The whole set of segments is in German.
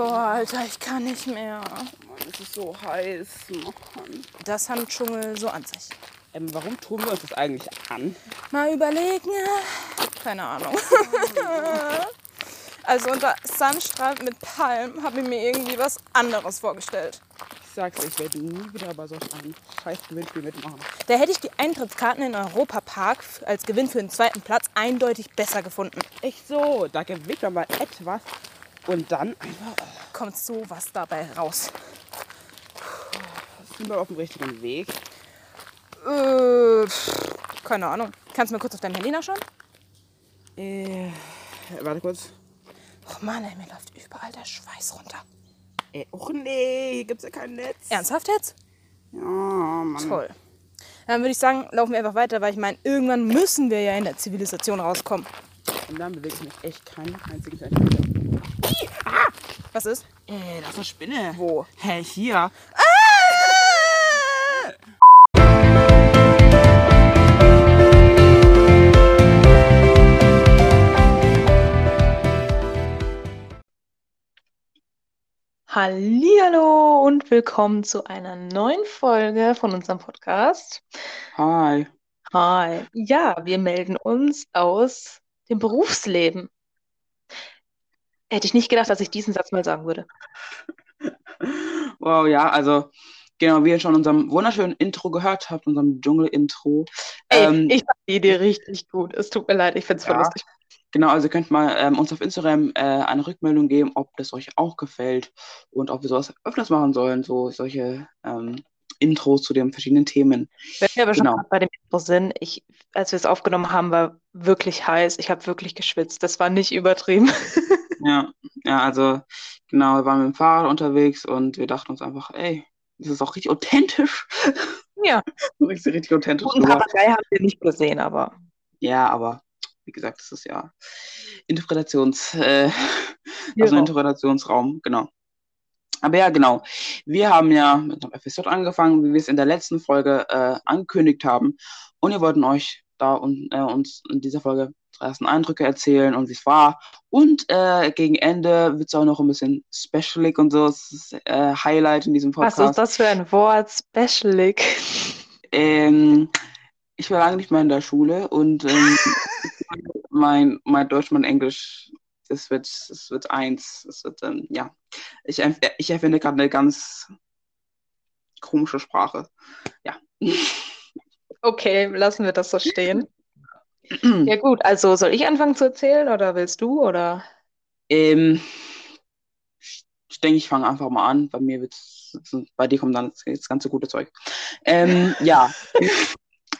Boah, Alter, ich kann nicht mehr. Mann, es ist so heiß. Mann. Das Handdschungel so an sich. Ähm, warum tun wir uns das eigentlich an? Mal überlegen. Keine Ahnung. also unter Sandstrand mit Palmen habe ich mir irgendwie was anderes vorgestellt. Ich sag's ich werde nie wieder bei solch einem scheiß Gewinnspiel mitmachen. Da hätte ich die Eintrittskarten in Europapark als Gewinn für den zweiten Platz eindeutig besser gefunden. Echt so, da gewinnt man mal etwas und dann einfach äh, Kommt so was dabei raus. sind wir auf dem richtigen Weg. Äh, keine Ahnung. Kannst du mal kurz auf deinem Handy nachschauen? Äh, warte kurz. Och Mann, ey, mir läuft überall der Schweiß runter. Ey, och nee, hier gibt's ja kein Netz. Ernsthaft jetzt? Ja, Mann. Toll. Dann würde ich sagen, laufen wir einfach weiter, weil ich meine, irgendwann müssen wir ja in der Zivilisation rauskommen. Und dann bewege ich mich echt keinen einzigen Zentimeter. Was ist? Ey, das ist eine Spinne. Wo? Hä, hier. Hallihallo und willkommen zu einer neuen Folge von unserem Podcast. Hi. Hi. Ja, wir melden uns aus dem Berufsleben. Hätte ich nicht gedacht, dass ich diesen Satz mal sagen würde. Wow, ja, also genau, wie ihr schon in unserem wunderschönen Intro gehört habt, unserem Dschungel-Intro. Ähm, ich fand die Idee richtig gut. Es tut mir leid, ich finde es voll Ja. lustig. Genau, also ihr könnt mal ähm, uns auf Instagram äh, eine Rückmeldung geben, ob das euch auch gefällt und ob wir sowas öfters machen sollen, so solche ähm, Intros zu den verschiedenen Themen. Wenn wir aber schon Genau. gerade bei dem Intro sind, ich, als wir es aufgenommen haben, war wirklich heiß. Ich habe wirklich geschwitzt. Das war nicht übertrieben. Ja, ja, also genau, wir waren mit dem Fahrrad unterwegs und wir dachten uns einfach, ey, das ist auch richtig authentisch. Ja, richtig, richtig authentisch. rüber. Papagei haben wir nicht gesehen, aber Ja, aber wie gesagt, das ist ja Interpretations, äh, also. Interpretationsraum, genau. Aber ja, genau. Wir haben ja mit einem FSJ angefangen, wie wir es in der letzten Folge äh, angekündigt haben. Und wir wollten euch da und, äh, uns in dieser Folge ersten Eindrücke erzählen und wie es war. Und äh, gegen Ende wird es auch noch ein bisschen specialig und so. Das ist äh, Highlight in diesem was Podcast. ist das für ein Wort? Specialig. Ähm, ich war lange nicht mehr in der Schule und ähm, mein, mein Deutsch, mein Englisch, das wird, wird eins. Das wird, ähm, ja. Ich, ich erfinde gerade eine ganz komische Sprache. Ja. Okay, lassen wir das so stehen. Ja gut, also soll ich anfangen zu erzählen oder willst du oder? Ähm, ich denke, ich fange einfach mal an. Bei mir wird's, bei dir kommt dann das ganze gute Zeug. Ähm, ja.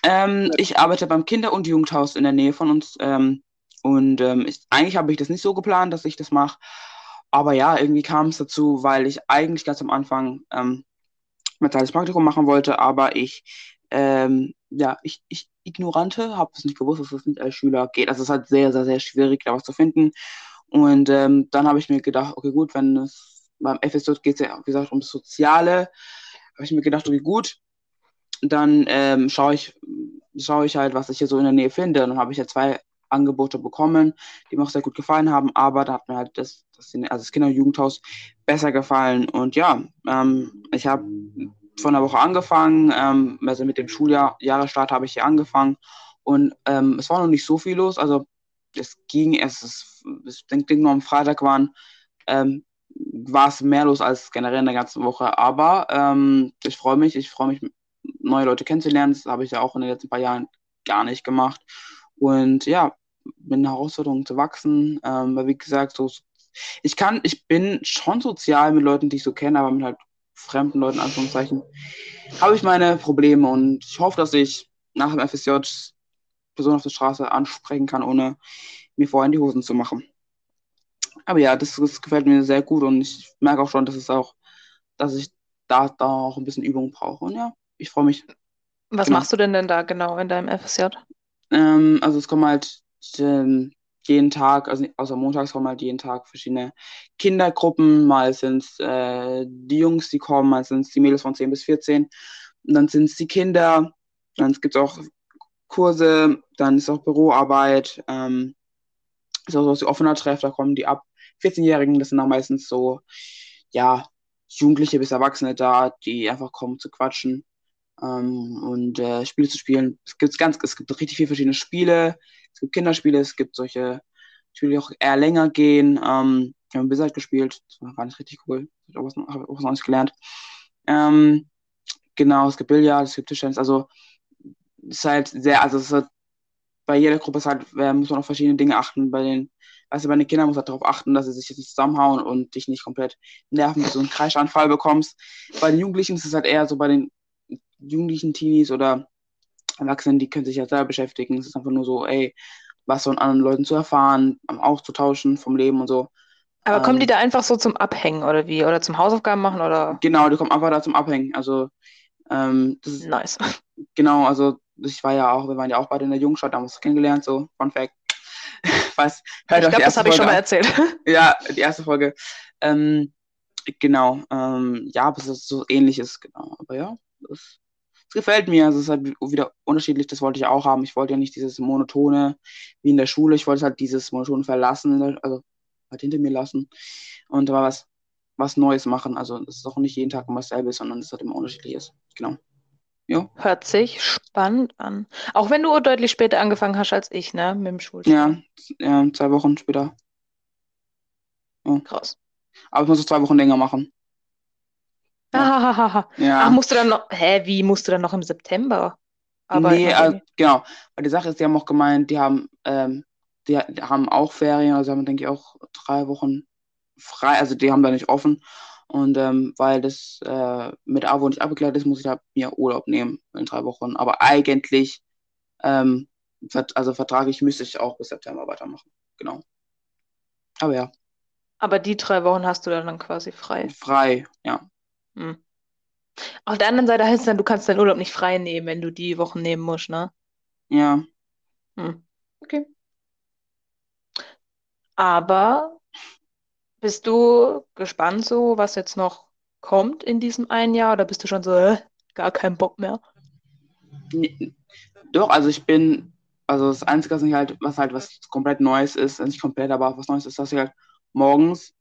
ähm, ich arbeite beim Kinder- und Jugendhaus in der Nähe von uns. Ähm, und ähm, ich, eigentlich habe ich das nicht so geplant, dass ich das mache. Aber ja, irgendwie kam es dazu, weil ich eigentlich ganz am Anfang ähm, mein Praktikum machen wollte, aber ich, ähm, ja, ich, ich Ignorante, habe es nicht gewusst, dass es nicht als Schüler geht. Also es ist halt sehr, sehr, sehr schwierig, da was zu finden. Und ähm, dann habe ich mir gedacht, okay, gut, wenn es beim FSJ geht es ja, wie gesagt, ums Soziale, habe ich mir gedacht, okay, gut, dann ähm, schaue ich, schaue ich halt, was ich hier so in der Nähe finde. Und dann habe ich ja zwei Angebote bekommen, die mir auch sehr gut gefallen haben, aber da hat mir halt das, das, also das Kinder- und Jugendhaus besser gefallen. Und ja, ähm, ich habe vor einer Woche angefangen, ähm, also mit dem Schuljahr, Jahresstart habe ich hier angefangen. Und ähm, es war noch nicht so viel los, also es ging erst, es, ich denke nur am Freitag waren, ähm, war es mehr los als generell in der ganzen Woche, aber ähm, ich freue mich, ich freue mich, neue Leute kennenzulernen, das habe ich ja auch in den letzten paar Jahren gar nicht gemacht. Und ja, mit einer Herausforderung zu wachsen, ähm, weil wie gesagt, so, ich kann, ich bin schon sozial mit Leuten, die ich so kenne, aber mit halt fremden Leuten, in Anführungszeichen, habe ich meine Probleme und ich hoffe, dass ich nach dem FSJ Personen auf der Straße ansprechen kann, ohne mir vorher in die Hosen zu machen. Aber ja, das, das gefällt mir sehr gut und ich merke auch schon, dass es auch, dass ich da, da auch ein bisschen Übung brauche. Und ja, ich freue mich. Was Genau. machst du denn denn da genau in deinem FSJ? Ähm, also es kommen halt ähm, jeden Tag, also außer montags kommen halt jeden Tag verschiedene Kindergruppen. Mal sind es äh, die Jungs, die kommen, mal sind es die Mädels von 10 bis 14. Und dann sind es die Kinder. Dann gibt es auch Kurse, dann ist auch Büroarbeit. Ähm, ist auch so was wie offener Treff, da kommen die ab 14-Jährigen, das sind auch meistens so, ja, Jugendliche bis Erwachsene da, die einfach kommen zu quatschen ähm, und äh, Spiele zu spielen. Es gibt ganz, es gibt richtig viele verschiedene Spiele. Es gibt Kinderspiele, es gibt solche Spiele, die auch eher länger gehen. Ähm, wir haben Blizzard gespielt, das war nicht richtig cool. Ich habe auch was Neues gelernt. Ähm, genau, es gibt Billard, es gibt Tischtennis, also es ist halt sehr, also es ist halt, bei jeder Gruppe ist halt, muss man auf verschiedene Dinge achten. Bei den, also bei den Kindern muss man darauf achten, dass sie sich jetzt nicht zusammenhauen und dich nicht komplett nerven, bis du einen Kreischanfall bekommst. Bei den Jugendlichen ist es halt eher so bei den jugendlichen Teenies oder Erwachsenen, die können sich ja selber beschäftigen. Es ist einfach nur so, ey, was von anderen Leuten zu erfahren, auszutauschen vom Leben und so. Aber ähm, kommen die da einfach so zum Abhängen oder wie? Oder zum Hausaufgaben machen oder? Genau, die kommen einfach da zum Abhängen. Also ähm, das ist nice. Genau, also ich war ja auch, wir waren ja auch beide in der Jungstadt, da haben wir uns kennengelernt, so Fun Fact. Weiß, hört ich glaube, das habe ich schon mal erzählt. Ja, die erste Folge. Ähm, genau, ähm, ja, aber es ist so ähnliches, genau. Aber ja, das es gefällt mir. Also es ist halt wieder unterschiedlich, das wollte ich auch haben. Ich wollte ja nicht dieses monotone wie in der Schule. Ich wollte halt dieses monotone verlassen, also halt hinter mir lassen und aber was, was Neues machen. Also es ist auch nicht jeden Tag immer dasselbe, sondern es halt immer unterschiedlich ist. Genau. Jo. Hört sich spannend an. Auch wenn du deutlich später angefangen hast als ich, ne? Mit dem Schulstart. Ja, ja, zwei Wochen später. Ja. Krass. Aber ich muss es zwei Wochen länger machen. Ja. ja. Ach, musst du dann noch, hä, wie musst du dann noch im September arbeiten? Nee, äh, genau. Weil die Sache ist, die haben auch gemeint, die haben, ähm, die, haben auch Ferien, also haben, denke ich, auch drei Wochen frei, also die haben da nicht offen. Und ähm, weil das äh, mit AWO nicht abgeklärt ist, muss ich da mir Urlaub nehmen in drei Wochen. Aber eigentlich, ähm, also vertraglich müsste ich auch bis September weitermachen. Genau. Aber ja. Aber die drei Wochen hast du dann quasi frei. Frei, ja. Hm. Auf der anderen Seite heißt es dann, du kannst deinen Urlaub nicht frei nehmen, wenn du die Wochen nehmen musst, ne? Ja. Hm. Okay. Aber bist du gespannt so, was jetzt noch kommt in diesem einen Jahr oder bist du schon so, äh, gar keinen Bock mehr? Nee, doch, also ich bin, also das Einzige, was, halt, was halt was komplett Neues ist, nicht komplett, aber was Neues ist, dass ich halt morgens,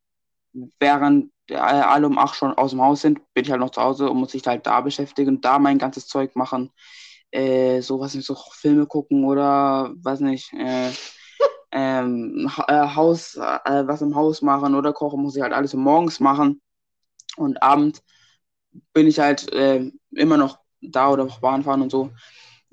während alle um acht schon aus dem Haus sind, bin ich halt noch zu Hause und muss mich halt da beschäftigen und da mein ganzes Zeug machen. Äh, so was nicht, so Filme gucken oder weiß nicht, äh, ähm, äh, Haus, äh, was im Haus machen oder kochen, muss ich halt alles morgens machen. Und abends bin ich halt äh, immer noch da oder auch Bahn fahren und so.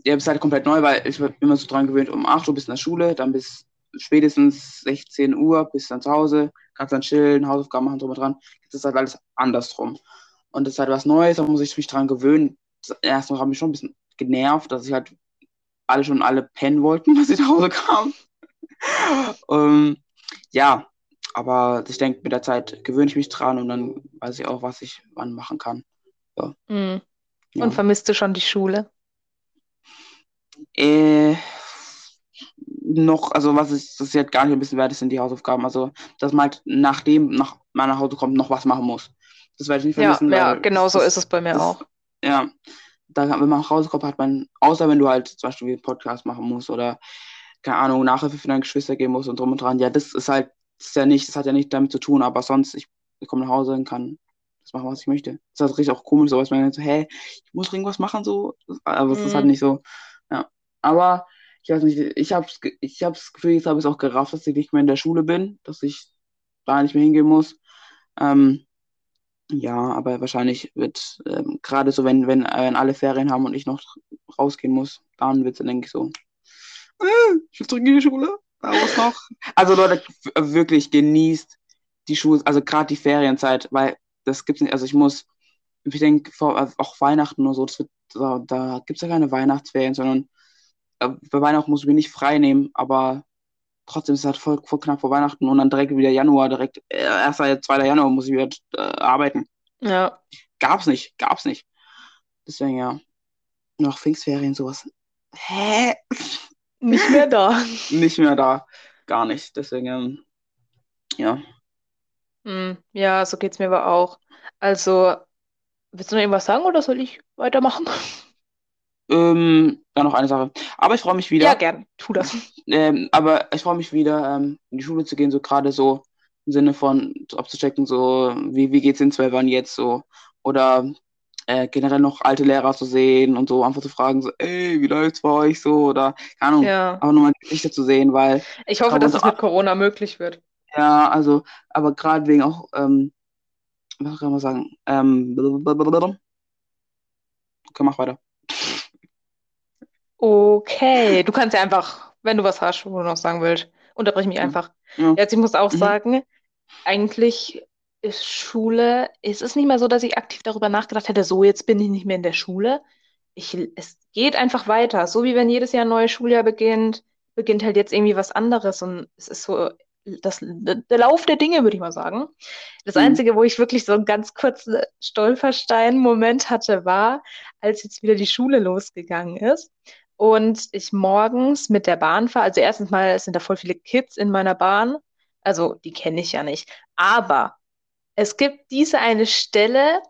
Ja, ist halt komplett neu, weil ich bin immer so dran gewöhnt, um 8 Uhr bis in der Schule, dann bis spätestens 16 Uhr, bis dann zu Hause, kannst dann chillen, Hausaufgaben machen, drüber dran. Jetzt ist halt alles andersrum. Und das ist halt was Neues, da muss ich mich dran gewöhnen. Erstmal habe ich schon ein bisschen genervt, dass ich halt alle schon alle pennen wollten, als ich nach Hause kam. um, ja, aber ich denke, mit der Zeit gewöhne ich mich dran und dann weiß ich auch, was ich wann machen kann. Ja. Mhm. Und ja. vermisst du schon die Schule? Äh, noch, also was ist, das ist jetzt gar nicht ein bisschen wert ist, sind die Hausaufgaben. Also, dass man halt nachdem nach meiner Hause kommt, noch was machen muss. Das werde ich nicht vermissen. Ja, ja genau so ist es bei mir das, auch. Ja, da, wenn man nach Hause kommt, hat man, außer wenn du halt zum Beispiel einen Podcast machen musst oder, keine Ahnung, Nachhilfe für deine Geschwister geben musst und drum und dran, ja, das ist halt, das ist ja nicht, das hat ja nicht damit zu tun, aber sonst, ich, ich komme nach Hause und kann das machen, was ich möchte. Das ist halt richtig auch komisch, so, dass man so, hä, ich muss irgendwas machen, so, aber es mhm. ist halt mhm. nicht so, ja. Aber, ich weiß nicht, ich habe ich hab das Gefühl, jetzt habe ich es auch gerafft, dass ich nicht mehr in der Schule bin, dass ich da nicht mehr hingehen muss. Ähm, ja, aber wahrscheinlich wird ähm, gerade so, wenn, wenn, äh, wenn alle Ferien haben und ich noch rausgehen muss, dann wird es dann, denke ich, so, äh, ich will zurück in die Schule, da was noch. Also Leute, wirklich genießt die Schule, also gerade die Ferienzeit, weil das gibt's nicht, also ich muss, ich denke, auch Weihnachten oder so, wird, da, da gibt es ja keine Weihnachtsferien, sondern äh, bei Weihnachten muss ich mir nicht frei nehmen, aber trotzdem ist es halt voll, voll knapp vor Weihnachten und dann direkt wieder Januar, direkt äh, 1. 2. Januar muss ich wieder äh, arbeiten. Ja. Gab's nicht, gab's nicht. Deswegen ja. Noch Pfingstferien, sowas. Hä? Nicht mehr da. nicht mehr da. Gar nicht. Deswegen, ähm, ja. Mm, ja, so geht's mir aber auch. Also, willst du noch irgendwas sagen oder soll ich weitermachen? Ähm, dann noch eine Sache. Aber ich freue mich wieder. Ja, gern. Tu das. Ähm, aber ich freue mich wieder, ähm, in die Schule zu gehen, so gerade so Im Sinne von abzuchecken, so, wie, wie es den Zwölfern jetzt so? Oder äh, generell noch alte Lehrer zu sehen und so einfach zu fragen, so, ey, wie läuft's bei euch so? Oder, keine Ahnung, Ja. aber nur mal Gesichter zu sehen, weil, Ich hoffe, dass es mit Corona möglich wird. ja, also, aber gerade wegen auch, ähm, was kann man sagen? Ähm, blablabla. okay, mach weiter. Okay, du kannst ja einfach, wenn du was hast, wo du noch sagen willst, unterbrich mich einfach. Ja. Jetzt, ich muss auch Mhm. sagen, eigentlich ist Schule, es ist nicht mehr so, dass ich aktiv darüber nachgedacht hätte, so jetzt bin ich nicht mehr in der Schule. Ich, es geht einfach weiter. So wie wenn jedes Jahr ein neues Schuljahr beginnt, beginnt halt jetzt irgendwie was anderes und es ist so das, der Lauf der Dinge, würde ich mal sagen. Das Mhm. Einzige, wo ich wirklich so einen ganz kurzen Stolperstein-Moment hatte, war, als jetzt wieder die Schule losgegangen ist und ich morgens mit der Bahn fahre. Also erstens mal sind da voll viele Kids in meiner Bahn. Also die kenne ich ja nicht. Aber es gibt diese eine Stelle,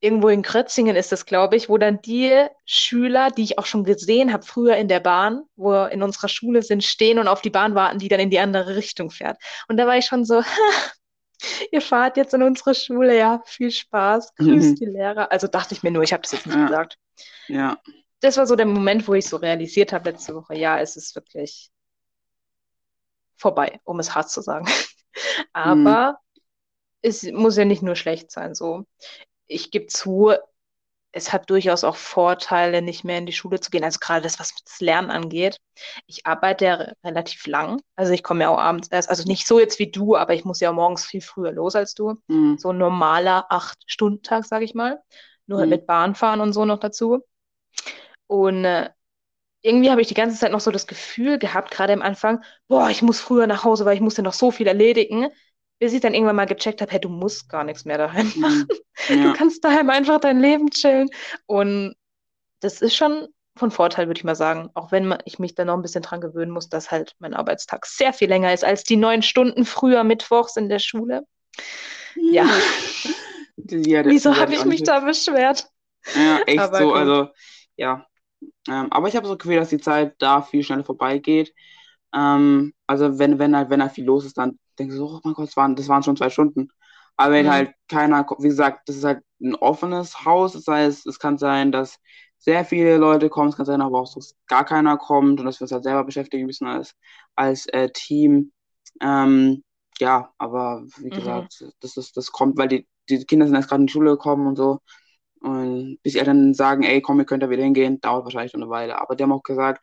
irgendwo in Krötzingen ist das, glaube ich, wo dann die Schüler, die ich auch schon gesehen habe früher in der Bahn, wo wir in unserer Schule sind, stehen und auf die Bahn warten, die dann in die andere Richtung fährt. Und da war ich schon so, ihr fahrt jetzt in unsere Schule, ja, viel Spaß, grüßt Mhm. die Lehrer. Also dachte ich mir nur, ich habe das jetzt nicht Ja. gesagt. Ja. Das war so der Moment, wo ich so realisiert habe letzte Woche, ja, es ist wirklich vorbei, um es hart zu sagen. Aber es muss ja nicht nur schlecht sein, so. Ich gebe zu, es hat durchaus auch Vorteile, nicht mehr in die Schule zu gehen. Also gerade das, was das Lernen angeht. Ich arbeite ja re- relativ lang. Also ich komme ja auch abends erst, also nicht so jetzt wie du, aber ich muss ja morgens viel früher los als du. Mhm. So ein normaler Acht-Stunden-Tag, sage ich mal. Nur Mhm. mit Bahnfahren und so noch dazu. Und äh, irgendwie habe ich die ganze Zeit noch so das Gefühl gehabt, gerade am Anfang, boah, ich muss früher nach Hause, weil ich muss ja noch so viel erledigen. Bis ich dann irgendwann mal gecheckt habe, hey, du musst gar nichts mehr daheim machen. Mhm. Du Ja. kannst daheim einfach dein Leben chillen. Und das ist schon von Vorteil, würde ich mal sagen. Auch wenn ich mich da noch ein bisschen dran gewöhnen muss, dass halt mein Arbeitstag sehr viel länger ist als die neun Stunden früher mittwochs in der Schule. Ja, Ja, wieso habe ich mich nicht- da beschwert? Ja, echt Aber so, gut. also, ja. Ähm, aber ich habe so das Gefühl, dass die Zeit da viel schneller vorbeigeht. Ähm, also wenn, wenn halt, wenn halt viel los ist, dann denkst du so, oh mein Gott, das waren, das waren schon zwei Stunden. Aber wenn Mhm. halt keiner, wie gesagt, das ist halt ein offenes Haus, das heißt, es kann sein, dass sehr viele Leute kommen, es kann sein, aber auch, dass gar keiner kommt und dass wir uns halt selber beschäftigen müssen als, als äh, Team. Ähm, ja, aber wie Mhm. gesagt, das ist, das kommt, weil die, die Kinder sind erst gerade in die Schule gekommen und so. Und bis die Eltern sagen, ey, komm, ihr könnt da wieder hingehen, dauert wahrscheinlich noch eine Weile. Aber die haben auch gesagt,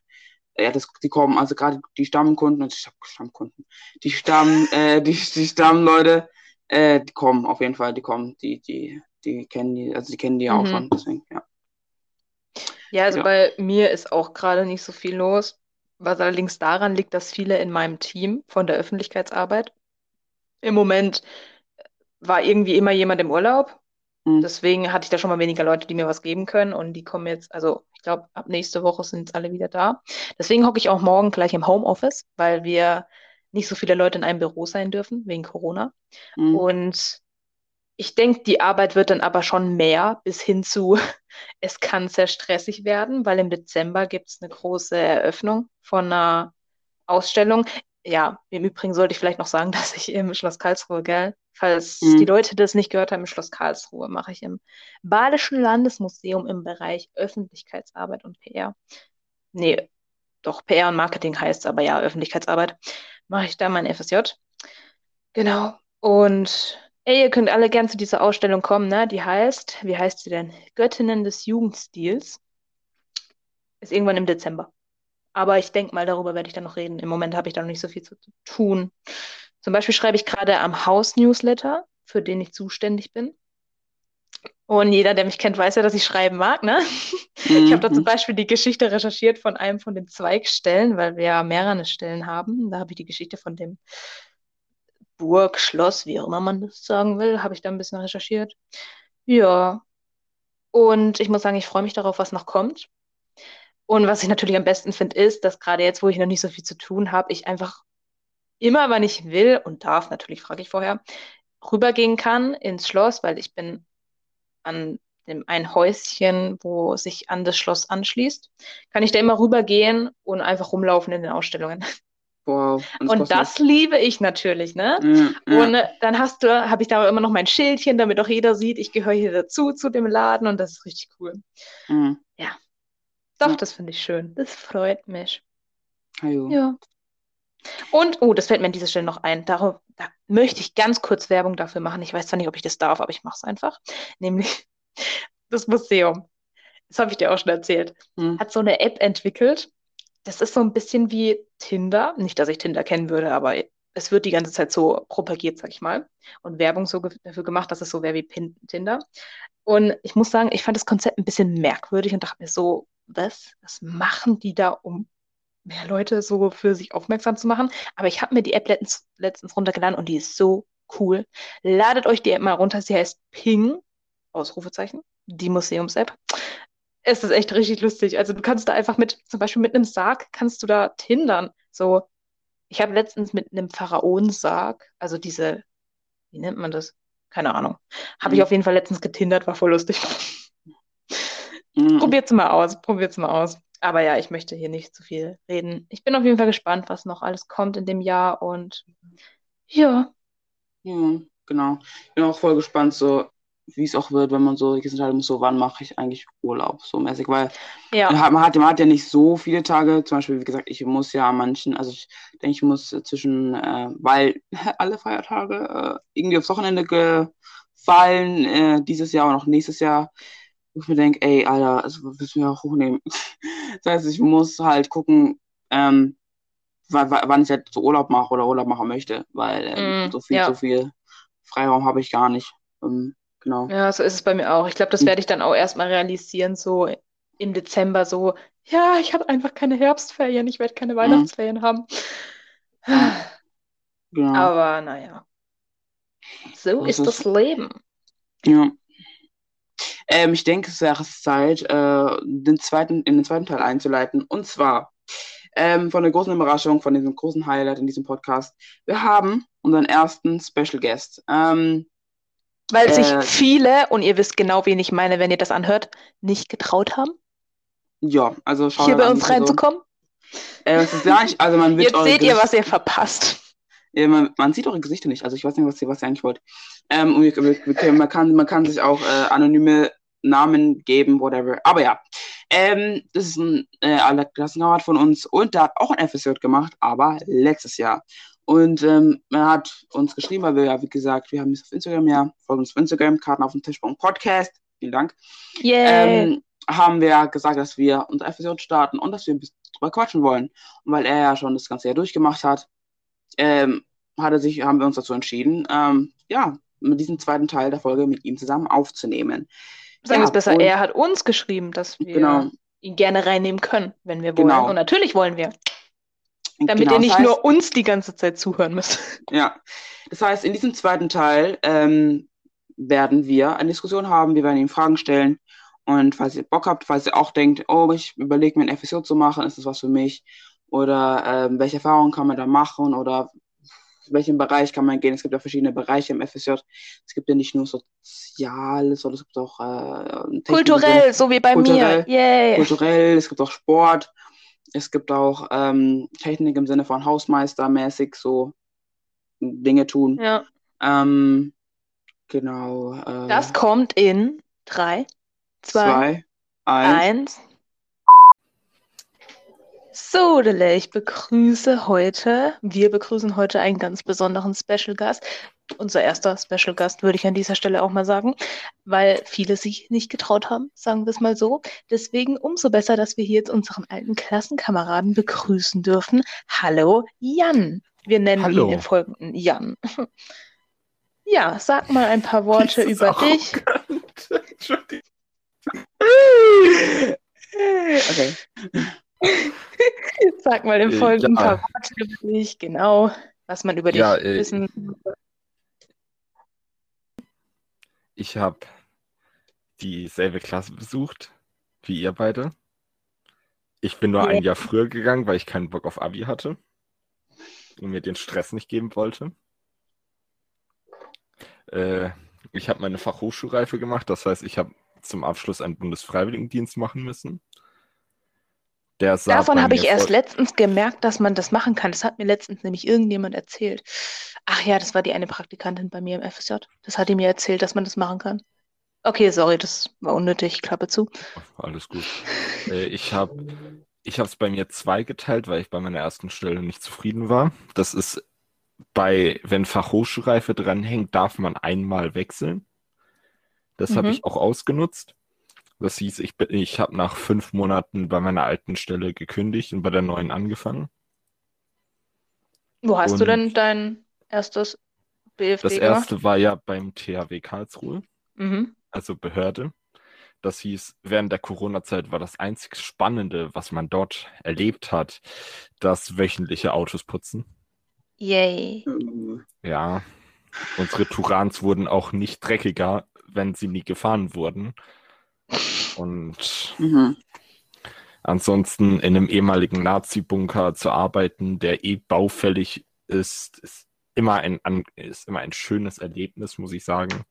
ja, das, die kommen, also gerade die Stammkunden, also Stamm- Stammkunden, die Stamm, äh, die, die Stammleute, äh, die kommen auf jeden Fall, die kommen, die, die, die kennen die, also die kennen die auch Mhm. schon, deswegen, ja. Ja, also Ja. bei mir ist auch gerade nicht so viel los, was allerdings daran liegt, dass viele in meinem Team von der Öffentlichkeitsarbeit im Moment war irgendwie immer jemand im Urlaub. Mhm. Deswegen hatte ich da schon mal weniger Leute, die mir was geben können. Und die kommen jetzt, also ich glaube, ab nächste Woche sind jetzt alle wieder da. Deswegen hocke ich auch morgen gleich im Homeoffice, weil wir nicht so viele Leute in einem Büro sein dürfen, wegen Corona. Mhm. Und ich denke, die Arbeit wird dann aber schon mehr bis hin zu, es kann sehr stressig werden, weil im Dezember gibt es eine große Eröffnung von einer Ausstellung. Ja, im Übrigen sollte ich vielleicht noch sagen, dass ich im Schloss Karlsruhe, gell, falls Mhm. die Leute das nicht gehört haben, im Schloss Karlsruhe mache ich im Badischen Landesmuseum im Bereich Öffentlichkeitsarbeit und PR. Nee, doch, PR und Marketing heißt es, aber ja, Öffentlichkeitsarbeit. Mache ich da mein FSJ. Genau. Und ey, ihr könnt alle gern zu dieser Ausstellung kommen, ne? Die heißt, wie heißt sie denn? Göttinnen des Jugendstils. Ist irgendwann im Dezember. Aber ich denke mal, darüber werde ich dann noch reden. Im Moment habe ich da noch nicht so viel zu tun. Zum Beispiel schreibe ich gerade am Haus-Newsletter, für den ich zuständig bin. Und jeder, der mich kennt, weiß ja, dass ich schreiben mag, ne? Ich habe da zum Mhm. Beispiel die Geschichte recherchiert von einem von den Zweigstellen, weil wir ja mehrere Stellen haben. Da habe ich die Geschichte von dem Burg, Schloss, wie auch immer man das sagen will, habe ich da ein bisschen recherchiert. Ja, und ich muss sagen, ich freue mich darauf, was noch kommt. Und was ich natürlich am besten finde, ist, dass gerade jetzt, wo ich noch nicht so viel zu tun habe, ich einfach immer, wann ich will und darf, natürlich frage ich vorher, rübergehen kann ins Schloss, weil ich bin an dem ein Häuschen, wo sich an das Schloss anschließt, kann ich da immer rübergehen und einfach rumlaufen in den Ausstellungen. Wow. Und kostet das liebe ich natürlich, ne? Ja, ja. Und äh, dann hast du, habe ich da immer noch mein Schildchen, damit auch jeder sieht, ich gehöre hier dazu, zu dem Laden und das ist richtig cool. Mhm. Doch, Ja. das finde ich schön. Das freut mich. Hallo. Ja. Und, oh, das fällt mir an dieser Stelle noch ein. Darauf, da möchte ich ganz kurz Werbung dafür machen. Ich weiß zwar nicht, ob ich das darf, aber ich mache es einfach. Nämlich das Museum. Das habe ich dir auch schon erzählt. Mhm. Hat so eine App entwickelt. Das ist so ein bisschen wie Tinder. Nicht, dass ich Tinder kennen würde, aber es wird die ganze Zeit so propagiert, sag ich mal. Und Werbung so ge- dafür gemacht, dass es so wäre wie Pin Tinder. Und ich muss sagen, ich fand das Konzept ein bisschen merkwürdig und dachte mir so, was? Was machen die da, um mehr Leute so für sich aufmerksam zu machen? Aber ich habe mir die App letztens, letztens runtergeladen und die ist so cool. Ladet euch die App mal runter. Sie heißt Ping, Ausrufezeichen, die Museums-App. Es ist echt richtig lustig. Also du kannst da einfach mit, zum Beispiel mit einem Sarg, kannst du da tindern. So, ich habe letztens mit einem Pharaonensarg, also diese, wie nennt man das? Keine Ahnung. Habe ich Mhm. auf jeden Fall letztens getindert, war voll lustig. Mhm. Probiert's mal aus, probiert's mal aus. Aber ja, ich möchte hier nicht zu viel reden. Ich bin auf jeden Fall gespannt, was noch alles kommt in dem Jahr und ja, Ja, genau. Ich bin auch voll gespannt, so wie es auch wird, wenn man so sich entscheiden muss, so wann mache ich eigentlich Urlaub, so mäßig, weil ja, man hat, man hat, ja nicht so viele Tage, zum Beispiel, wie gesagt, ich muss ja an manchen, also ich denke, ich muss zwischen, äh, weil alle Feiertage äh, irgendwie aufs Wochenende gefallen, äh, dieses Jahr und auch nächstes Jahr, wo ich mir denke, ey, Alter, also willst du mir auch hochnehmen? Das heißt, ich muss halt gucken, ähm, wa- wa- wann ich halt so Urlaub mache oder Urlaub machen möchte, weil ähm, Mm, so viel, ja. so viel Freiraum habe ich gar nicht. Ähm, genau. ja, so ist es bei mir auch. Ich glaube, das werde ich dann auch erstmal realisieren, so im Dezember, so, ja, ich habe einfach keine Herbstferien, ich werde keine Weihnachtsferien haben. Genau. Aber naja, so Das ist das Leben. Ja. Ähm, ich denke, es wäre Zeit, äh, den zweiten, in den zweiten Teil einzuleiten. Und zwar ähm, von der großen Überraschung, von diesem großen Highlight in diesem Podcast. Wir haben unseren ersten Special Guest. Ähm, Weil sich Äh, viele, und ihr wisst genau, wen ich meine, wenn ihr das anhört, nicht getraut haben, ja, also schaut hier bei uns Person. reinzukommen. Äh, nicht, also man wird Jetzt seht ihr, Gesicht- was ihr verpasst. Ja, man, man sieht eure Gesichter nicht. Also ich weiß nicht, was ihr, was ihr eigentlich wollt. Ähm, und wir, wir, wir, können- man, kann, man kann sich auch äh, anonyme Namen geben, whatever. Aber ja, ähm, das ist ein äh, alter Klassenkamerad von uns und der hat auch ein FSJ gemacht, aber letztes Jahr. Und ähm, er hat uns geschrieben, weil wir ja, wie gesagt, wir haben es auf Instagram, ja, folgt uns auf Instagram, Karten auf dem Tisch Podcast. Vielen Dank. Yay. Ähm, haben wir gesagt, dass wir unser FSJ starten und dass wir ein bisschen drüber quatschen wollen. Und weil er ja schon das ganze Jahr durchgemacht hat, ähm, hat er sich, haben wir uns dazu entschieden, ähm, ja, mit diesem zweiten Teil der Folge mit ihm zusammen aufzunehmen. Sagen wir ja, es besser, er hat uns geschrieben, dass wir Genau. ihn gerne reinnehmen können, wenn wir wollen. Genau. Und natürlich wollen wir, damit Genau, ihr nicht das heißt, nur uns die ganze Zeit zuhören müsst. Ja, das heißt, in diesem zweiten Teil ähm, werden wir eine Diskussion haben, wir werden ihm Fragen stellen und falls ihr Bock habt, falls ihr auch denkt, oh, ich überlege mir ein FSJ zu machen, ist das was für mich? Oder ähm, welche Erfahrungen kann man da machen oder in welchem Bereich kann man gehen? Es gibt ja verschiedene Bereiche im FSJ. Es gibt ja nicht nur Soziales, sondern es gibt auch äh, Kulturell, so wie bei Kulturell. mir. Yay. kulturell, es gibt auch Sport, es gibt auch ähm, Technik im Sinne von Hausmeistermäßig so Dinge tun. Ja, Ähm, genau. Äh, das kommt in drei, zwei, zwei, eins. eins. So, Dele, ich begrüße heute, wir begrüßen heute einen ganz besonderen Special Gast. Unser erster Special Gast, würde ich an dieser Stelle auch mal sagen, weil viele sich nicht getraut haben, sagen wir es mal so. Deswegen umso besser, dass wir hier jetzt unseren alten Klassenkameraden begrüßen dürfen. Hallo, Jan. Wir nennen Hallo. ihn in folgenden Jan. Ja, sag mal ein paar Worte über dich. arrogant. Entschuldigung. Okay. Sag mal im Äh, Folgenden ja. dich, genau, was man über dich Ja, äh, wissen. Ich habe dieselbe Klasse besucht wie ihr beide. Ich bin nur Ja. ein Jahr früher gegangen, weil ich keinen Bock auf Abi hatte und mir den Stress nicht geben wollte. Äh, ich habe meine Fachhochschulreife gemacht, das heißt, ich habe zum Abschluss einen Bundesfreiwilligendienst machen müssen. Der sah Davon habe ich erst voll- letztens gemerkt, dass man das machen kann. Das hat mir letztens nämlich irgendjemand erzählt. Ach ja, das war die eine Praktikantin bei mir im FSJ. Das hat die mir erzählt, dass man das machen kann. Okay, sorry, das war unnötig. Klappe zu. Alles gut. Äh, ich habe ich es bei mir zweigeteilt, weil ich bei meiner ersten Stelle nicht zufrieden war. Das ist bei, wenn Fachhochschulreife dranhängt, darf man einmal wechseln. Das habe Mhm. ich auch ausgenutzt. Das hieß, ich, bin- ich habe nach fünf Monaten bei meiner alten Stelle gekündigt und bei der neuen angefangen. Wo hast du Und- denn dein erstes BFD Das gemacht? erste war ja beim THW Karlsruhe. Mhm. also Behörde. Das hieß, während der Corona-Zeit war das einzig Spannende, was man dort erlebt hat, das wöchentliche Autos putzen. Yay. Ja, unsere Turans wurden auch nicht dreckiger, wenn sie nie gefahren wurden. Und Mhm. ansonsten in einem ehemaligen Nazi-Bunker zu arbeiten, der eh baufällig ist, ist immer ein, ist immer ein schönes Erlebnis, muss ich sagen.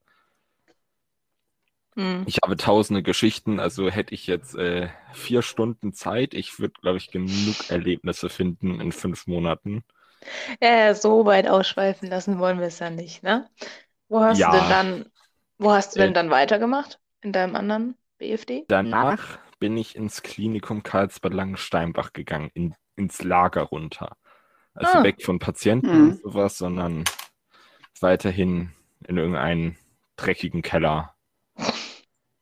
Hm. Ich habe tausende Geschichten, also hätte ich jetzt äh, vier Stunden Zeit, ich würde, glaube ich, genug Erlebnisse finden in fünf Monaten. Ja, so weit ausschweifen lassen wollen wir es ja nicht, ne? Wo hast Ja. du denn dann, wo hast du denn Äh, dann weitergemacht? In deinem anderen BFD? Danach bin ich ins Klinikum Karlsbad Langensteinbach gegangen, in, ins Lager runter. Also Ah. weg von Patienten Mhm. und sowas, sondern weiterhin in irgendeinen dreckigen Keller.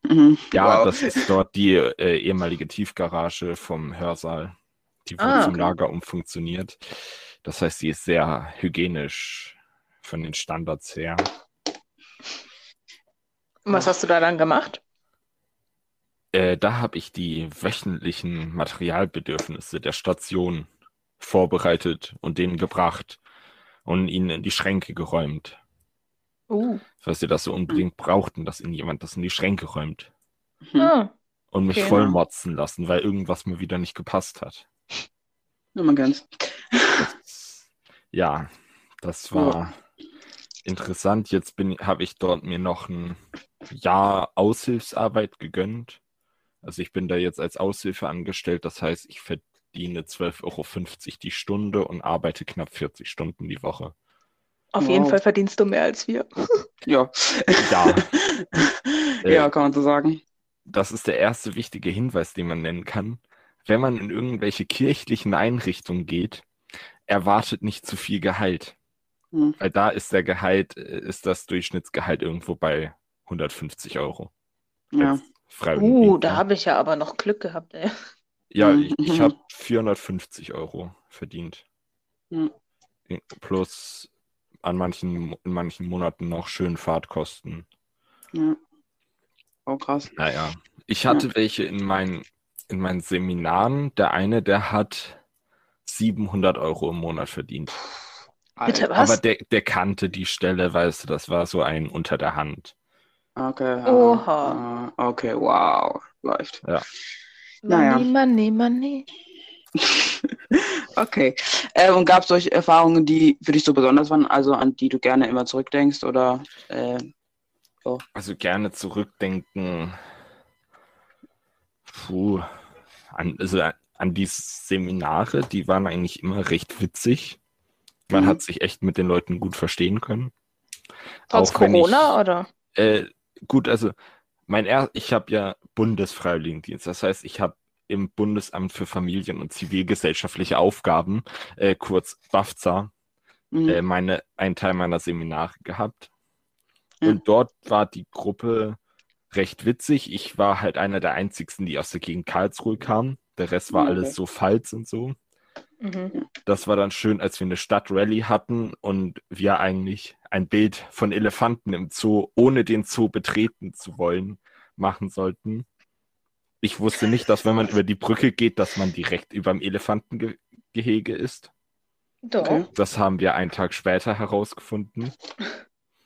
Mhm. Ja, Wow. das ist dort die äh, ehemalige Tiefgarage vom Hörsaal. Die wurde Ah, zum okay. Lager umfunktioniert. Das heißt, sie ist sehr hygienisch von den Standards her. Und was hast du da dann gemacht? Äh, da habe ich die wöchentlichen Materialbedürfnisse der Station vorbereitet und denen gebracht und ihnen in die Schränke geräumt. Uh. Falls sie das so unbedingt brauchten, dass ihnen jemand das in die Schränke räumt. Mhm. Ah. Und mich Okay. vollmotzen lassen, weil irgendwas mir wieder nicht gepasst hat. Ja, man kennt's. Ja, das war interessant. Jetzt bin, habe ich dort mir noch ein Jahr Aushilfsarbeit gegönnt. Also ich bin da jetzt als Aushilfe angestellt. Das heißt, ich verdiene 12,50 Euro die Stunde und arbeite knapp 40 Stunden die Woche. Auf jeden Wow. Fall verdienst du mehr als wir. Ja. Ja. Äh, ja, kann man so sagen. Das ist der erste wichtige Hinweis, den man nennen kann. Wenn man in irgendwelche kirchlichen Einrichtungen geht, erwartet nicht zu viel Gehalt. Hm. Weil da ist der Gehalt, äh, ist das Durchschnittsgehalt irgendwo bei 150 Euro. Ja. Als Freiwilligendienstler. Uh, da habe ich ja aber noch Glück gehabt, ey. Ja, ich, ich habe 450 Euro verdient. Mhm. Plus an manchen, in manchen Monaten noch schön Fahrtkosten. ja. Oh, krass. Naja, ich hatte welche in meinen, in meinen Seminaren. Der eine, der hat 700 Euro im Monat verdient. Bitte, was? Aber der, der kannte die Stelle, weißt du, das war so ein unter der Hand. Okay. ja. Oha. Ah, Okay, wow. Läuft. Naja. Money, money, money. okay. Äh, und gab es solche Erfahrungen, die für dich so besonders waren, also an die du gerne immer zurückdenkst oder äh, Also gerne zurückdenken. Puh. An, also an, die Seminare, die waren eigentlich immer recht witzig. Man Mhm. hat sich echt mit den Leuten gut verstehen können. Trotz Corona, oder? Ich, äh, gut, also mein er ich habe ja Bundesfreiwilligendienst. Das heißt, ich habe im Bundesamt für Familien- und zivilgesellschaftliche Aufgaben, äh, kurz BAFZA, mhm. äh, meine, einen Teil meiner Seminare gehabt. Ja. Und dort war die Gruppe recht witzig. Ich war halt einer der einzigsten, die aus der Gegend Karlsruhe kamen. Der Rest war Okay. alles so Pfalz und so. Mhm. Das war dann schön, als wir eine Stadtrallye hatten und wir eigentlich ein Bild von Elefanten im Zoo, ohne den Zoo betreten zu wollen, machen sollten. Ich wusste nicht, dass wenn man über die Brücke geht, dass man direkt über dem Elefantengehege ist. Doch. Okay. Das haben wir einen Tag später herausgefunden.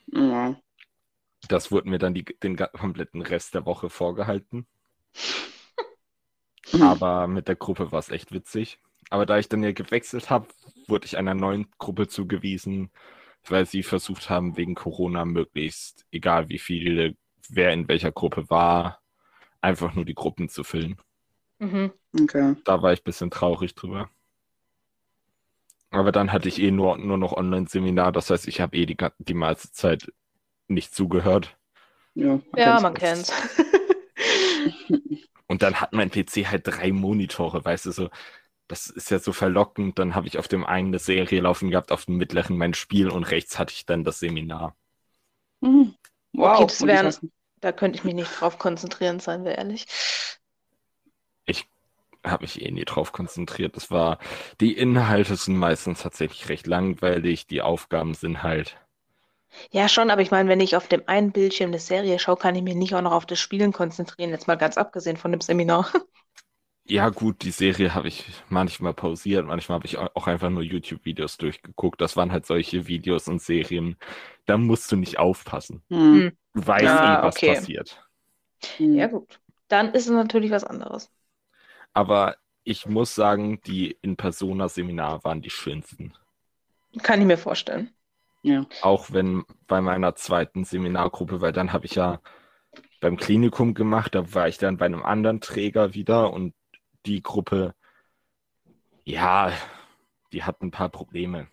Ja. Das wurde mir dann die, den kompletten Rest der Woche vorgehalten. Mhm. Aber mit der Gruppe war es echt witzig. Aber da ich dann ja gewechselt habe, wurde ich einer neuen Gruppe zugewiesen, weil sie versucht haben, wegen Corona möglichst, egal wie viele, wer in welcher Gruppe war, einfach nur die Gruppen zu füllen. Mhm. Okay. Da war ich ein bisschen traurig drüber. Aber dann hatte ich eh nur, nur noch Online-Seminar, das heißt, ich habe eh die, die meiste Zeit nicht zugehört. Ja, Ja, kennt's. man kennt's. Und dann hat mein PC halt drei Monitore, weißt du, so. Das ist ja so verlockend. Dann habe ich auf dem einen eine Serie laufen gehabt, auf dem mittleren mein Spiel und rechts hatte ich dann das Seminar. Mhm. Wow. Okay, das ich wären-. Da könnte ich mich nicht drauf konzentrieren, seien wir ehrlich. Habe mich eh nie drauf konzentriert. Das war, die Inhalte sind meistens tatsächlich recht langweilig. Die Aufgaben sind halt, Ja, schon, aber ich meine, wenn ich auf dem einen Bildschirm eine Serie schaue, kann ich mich nicht auch noch auf das Spielen konzentrieren. Jetzt mal ganz abgesehen von dem Seminar. ja gut, die Serie habe ich manchmal pausiert, manchmal habe ich au- auch einfach nur YouTube-Videos durchgeguckt. Das waren halt solche Videos und Serien, da musst du nicht aufpassen. Mhm. Du weißt Ah, eh, was okay. passiert. Mhm. Ja, gut. Dann ist es natürlich was anderes. Aber ich muss sagen, die In-Persona-Seminare waren die schönsten. Kann ich mir vorstellen. Ja. Auch wenn bei meiner zweiten Seminargruppe, weil dann habe ich ja beim Klinikum gemacht, da war ich dann bei einem anderen Träger wieder und die Gruppe, ja, die hatten ein paar Probleme.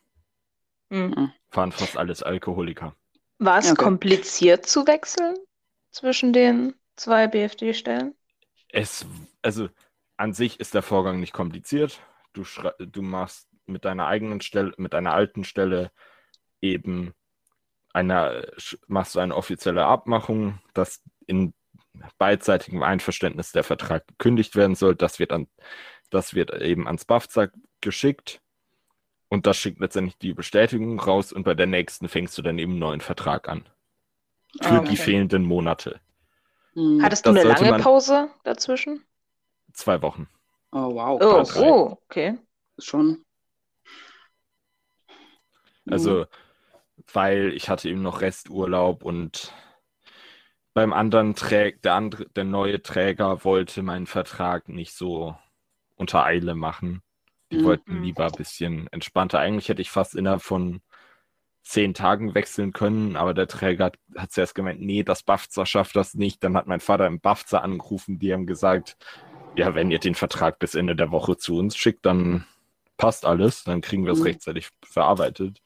Hm. Waren fast alles Alkoholiker. War es Okay. kompliziert zu wechseln zwischen den zwei BFD-Stellen? Es, also an sich ist der Vorgang nicht kompliziert. Du, du machst mit deiner eigenen Stelle, mit deiner alten Stelle eben eine, machst du eine offizielle Abmachung, dass in beidseitigem Einverständnis der Vertrag gekündigt werden soll. Das wird, an, das wird eben ans BAFZA geschickt und das schickt letztendlich die Bestätigung raus und bei der nächsten fängst du dann eben einen neuen Vertrag an. Für Ah, die okay. fehlenden Monate. Mhm. Hattest du Das eine lange Pause dazwischen? Zwei Wochen. Oh, wow. Oh, oh, okay. Schon. Also, weil ich hatte eben noch Resturlaub und beim anderen Träger, der andere, der neue Träger wollte meinen Vertrag nicht so unter Eile machen. Die Mhm. wollten lieber ein bisschen entspannter. Eigentlich hätte ich fast innerhalb von zehn Tagen wechseln können, aber der Träger hat, hat zuerst gemeint, nee, das BAFZA schafft das nicht. Dann hat mein Vater im BAFZA angerufen, die haben gesagt, ja, wenn ihr den Vertrag bis Ende der Woche zu uns schickt, dann passt alles, dann kriegen wir es Mhm. rechtzeitig verarbeitet.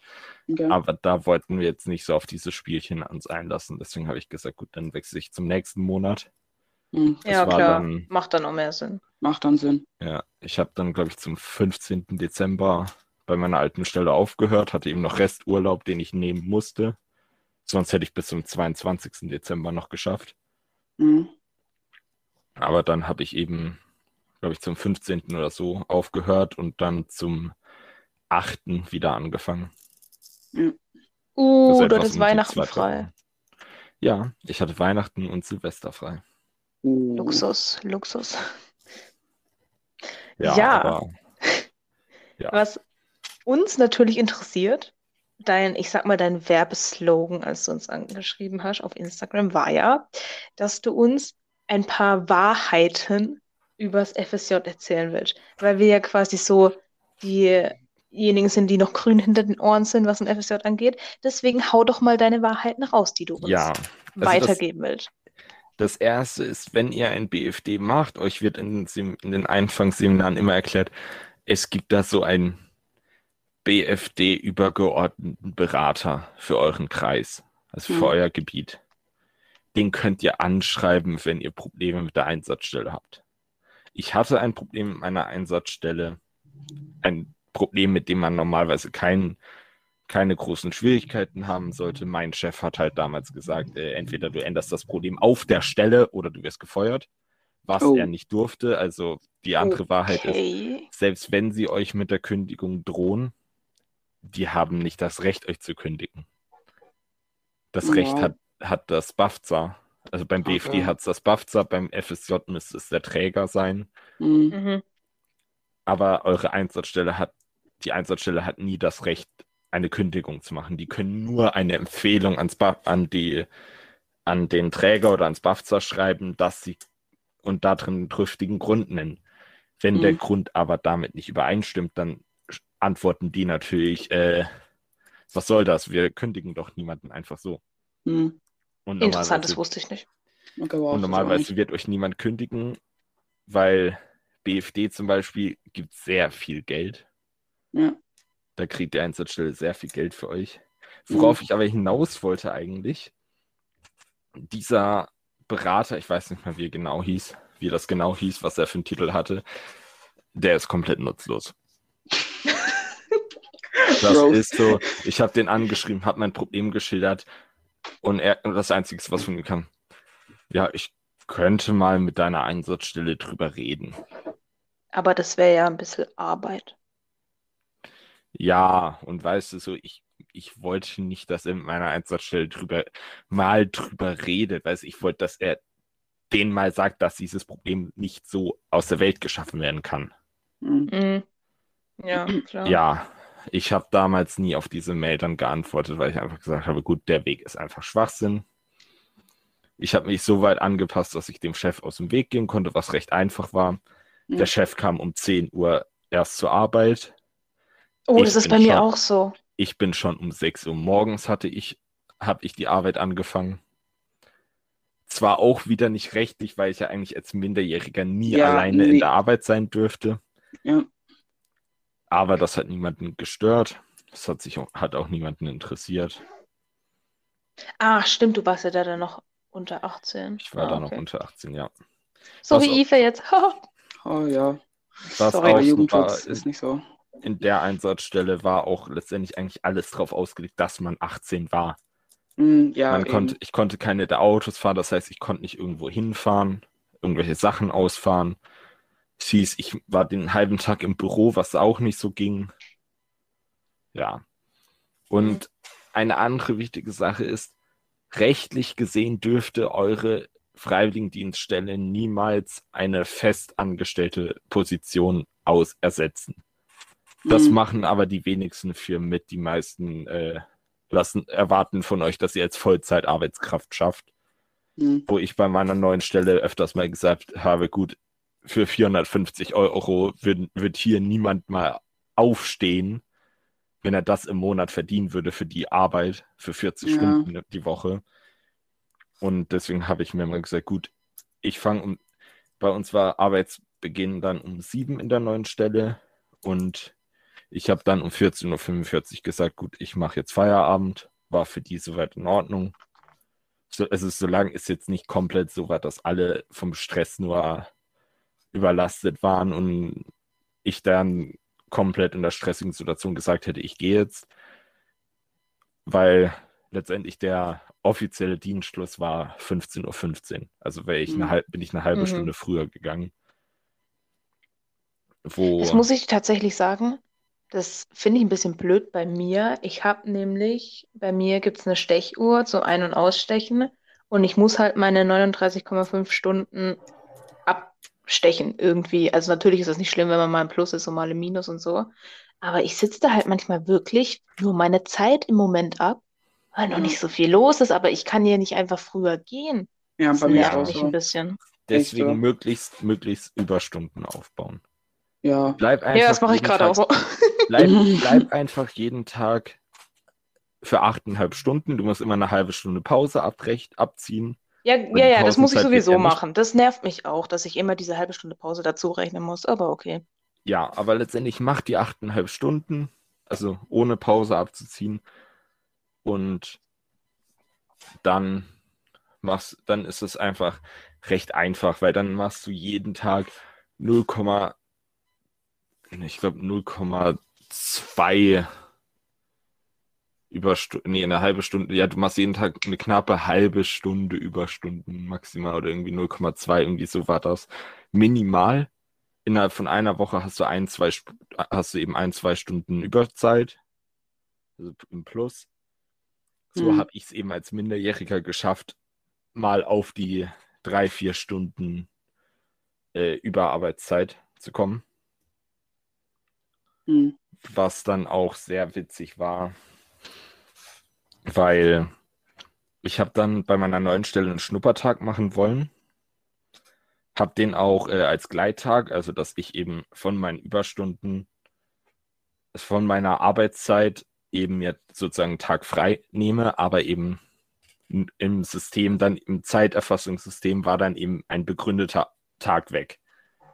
Okay. Aber da wollten wir jetzt nicht so auf diese Spielchen uns einlassen. Deswegen habe ich gesagt, gut, dann wechsle ich zum nächsten Monat. Mhm. Ja, klar. dann- Macht dann auch mehr Sinn. Macht dann Sinn. Ja, ich habe dann, glaube ich, zum 15. Dezember bei meiner alten Stelle aufgehört, hatte eben noch Resturlaub, den ich nehmen musste. Sonst hätte ich bis zum 22. Dezember noch geschafft. Mhm. Aber dann habe ich eben, glaube ich, zum 15. oder so aufgehört und dann zum 8. wieder angefangen. Uh, Also du hattest um Weihnachten zwei frei. Ja, ich hatte Weihnachten und Silvester frei. Uh. Luxus, Luxus. Ja, Ja. aber Ja. Was uns natürlich interessiert, dein, ich sag mal, dein Werbeslogan, als du uns angeschrieben hast auf Instagram, war ja, dass du uns ein paar Wahrheiten übers FSJ erzählen willst. Weil wir ja quasi so diejenigen sind, die noch grün hinter den Ohren sind, was ein FSJ angeht. Deswegen hau doch mal deine Wahrheiten raus, die du uns ja, das- weitergeben willst. Das erste ist, wenn ihr ein BFD macht, euch wird in in den Anfangsseminaren immer erklärt, es gibt da so einen BFD-übergeordneten Berater für euren Kreis, also für Hm. euer Gebiet. Den könnt ihr anschreiben, wenn ihr Probleme mit der Einsatzstelle habt. Ich hatte ein Problem mit meiner Einsatzstelle, ein Problem, mit dem man normalerweise kein, keine großen Schwierigkeiten haben sollte. Mein Chef hat halt damals gesagt, äh, entweder du änderst das Problem auf der Stelle oder du wirst gefeuert, was Oh. er nicht durfte. Also die andere Wahrheit ist, Okay. selbst wenn sie euch mit der Kündigung drohen, die haben nicht das Recht, euch zu kündigen. Das Wow. Recht hat, hat das BAFZA. Also beim BFD Okay. hat es das BAFZA, beim FSJ müsste es der Träger sein. Mhm. Mhm. Aber eure Einsatzstelle hat, die Einsatzstelle hat nie das Recht, eine Kündigung zu machen. Die können nur eine Empfehlung ans BAF, an die, an den Träger oder ans BAFZA schreiben, dass sie und darin einen triftigen Grund nennen. Wenn der Mhm. Grund aber damit nicht übereinstimmt, dann antworten die natürlich, äh, was soll das? Wir kündigen doch niemanden einfach so. Mhm. Und Interessant, das wusste ich nicht. Okay, wow, und normalerweise nicht- wird euch niemand kündigen, weil BFD zum Beispiel gibt sehr viel Geld. Ja. Da kriegt die Einsatzstelle sehr viel Geld für euch. Worauf ich aber hinaus wollte eigentlich, dieser Berater, ich weiß nicht mehr, wie er genau hieß, wie das genau hieß, was er für einen Titel hatte, der ist komplett nutzlos. Das Bro. ist so, ich habe den angeschrieben, habe mein Problem geschildert und er, das Einzige, was von mir kam, ja, ich könnte mal mit deiner Einsatzstelle drüber reden. Aber das wäre ja ein bisschen Arbeit. Ja, und weißt du so, ich, ich wollte nicht, dass er mit meiner Einsatzstelle drüber mal drüber redet, weißt du, ich wollte, dass er denen mal sagt, dass dieses Problem nicht so aus der Welt geschaffen werden kann. Mhm. Mhm. Ja, klar. Ja, ich habe damals nie auf diese Mail dann geantwortet, weil ich einfach gesagt habe, gut, der Weg ist einfach Schwachsinn. Ich habe mich so weit angepasst, dass ich dem Chef aus dem Weg gehen konnte, was recht einfach war. Mhm. Der Chef kam um 10 Uhr erst zur Arbeit. Oh, Ich das ist bei mir schon- auch so. Ich bin schon um 6 Uhr morgens hatte ich, habe ich die Arbeit angefangen. Zwar auch wieder nicht rechtlich, weil ich ja eigentlich als Minderjähriger nie Ja, alleine in nee. der Arbeit sein dürfte. Ja. Aber das hat niemanden gestört. Das hat sich auch, hat auch niemanden interessiert. Ah, stimmt, du warst ja da dann noch unter 18. Ich war ah, da noch okay. unter 18, ja. So Was wie Ife jetzt. Oh ja. Was Sorry, Jugendschutz war, ist nicht so. in der Einsatzstelle war auch letztendlich eigentlich alles drauf ausgelegt, dass man 18 war. Mhm, ja, konnte, ich konnte keine der Autos fahren, das heißt, ich konnte nicht irgendwo hinfahren, irgendwelche Sachen ausfahren. Hieß, ich war den halben Tag im Büro, was auch nicht so ging. Ja. Und eine andere wichtige Sache ist, rechtlich gesehen dürfte eure Freiwilligendienststelle niemals eine festangestellte Position aus ersetzen. Das Mhm. machen aber die wenigsten Firmen mit. Die meisten äh, lassen erwarten von euch, dass ihr als Vollzeitarbeitskraft schafft. Mhm. Wo ich bei meiner neuen Stelle öfters mal gesagt habe, gut, für 450 Euro wird, wird hier niemand mal aufstehen, wenn er das im Monat verdienen würde für die Arbeit, für 40 Ja. Stunden die Woche. Und deswegen habe ich mir mal gesagt, gut, ich fange um, bei uns war Arbeitsbeginn dann um sieben in der neuen Stelle und ich habe dann um 14.45 Uhr gesagt, gut, ich mache jetzt Feierabend, war für die soweit in Ordnung. So, also solange ist jetzt nicht komplett so weit, dass alle vom Stress nur überlastet waren und ich dann komplett in der stressigen Situation gesagt hätte, ich gehe jetzt, weil letztendlich der offizielle Dienstschluss war 15.15 Uhr. Also ich eine, Mhm. halb, bin ich eine halbe Mhm. Stunde früher gegangen. Wo, Das muss ich tatsächlich sagen. Das finde ich ein bisschen blöd bei mir. Ich habe nämlich, bei mir gibt es eine Stechuhr zum Ein- und Ausstechen und ich muss halt meine 39,5 Stunden abstechen irgendwie. Also natürlich ist das nicht schlimm, wenn man mal im Plus ist und mal im Minus und so. Aber ich sitze da halt manchmal wirklich nur meine Zeit im Moment ab, weil noch nicht so viel los ist, aber ich kann hier nicht einfach früher gehen. Ja, Das bei mir nervt auch mich so. ein bisschen. deswegen so. möglichst, möglichst Überstunden aufbauen. Ja. Bleib einfach Ja, das mache ich jeden gerade auch. Bleib, bleib einfach jeden Tag für achteinhalb Stunden. Du musst immer eine halbe Stunde Pause abrecht, abziehen. Ja, ja, ja, das muss ich sowieso machen. Das nervt mich auch, dass ich immer diese halbe Stunde Pause dazu rechnen muss, aber okay. Ja, aber letztendlich mach die achteinhalb Stunden, also ohne Pause abzuziehen. Und dann machst, dann ist es einfach recht einfach, weil dann machst du jeden Tag 0, ich glaube 0,2 Überstunden, nee, eine halbe Stunde, ja, du machst jeden Tag eine knappe halbe Stunde Überstunden maximal oder irgendwie 0,2, irgendwie so war das. Minimal. Innerhalb von einer Woche hast du ein, zwei, hast du eben ein, zwei Stunden Überzeit, also im Plus. So Mhm. habe ich es eben als Minderjähriger geschafft, mal auf die drei, vier Stunden äh, Überarbeitszeit zu kommen, Mhm. was dann auch sehr witzig war, weil ich habe dann bei meiner neuen Stelle einen Schnuppertag machen wollen, habe den auch äh, als Gleittag, also dass ich eben von meinen Überstunden, von meiner Arbeitszeit eben mir sozusagen einen Tag frei nehme, aber eben im System dann, im Zeiterfassungssystem war dann eben ein begründeter Tag weg.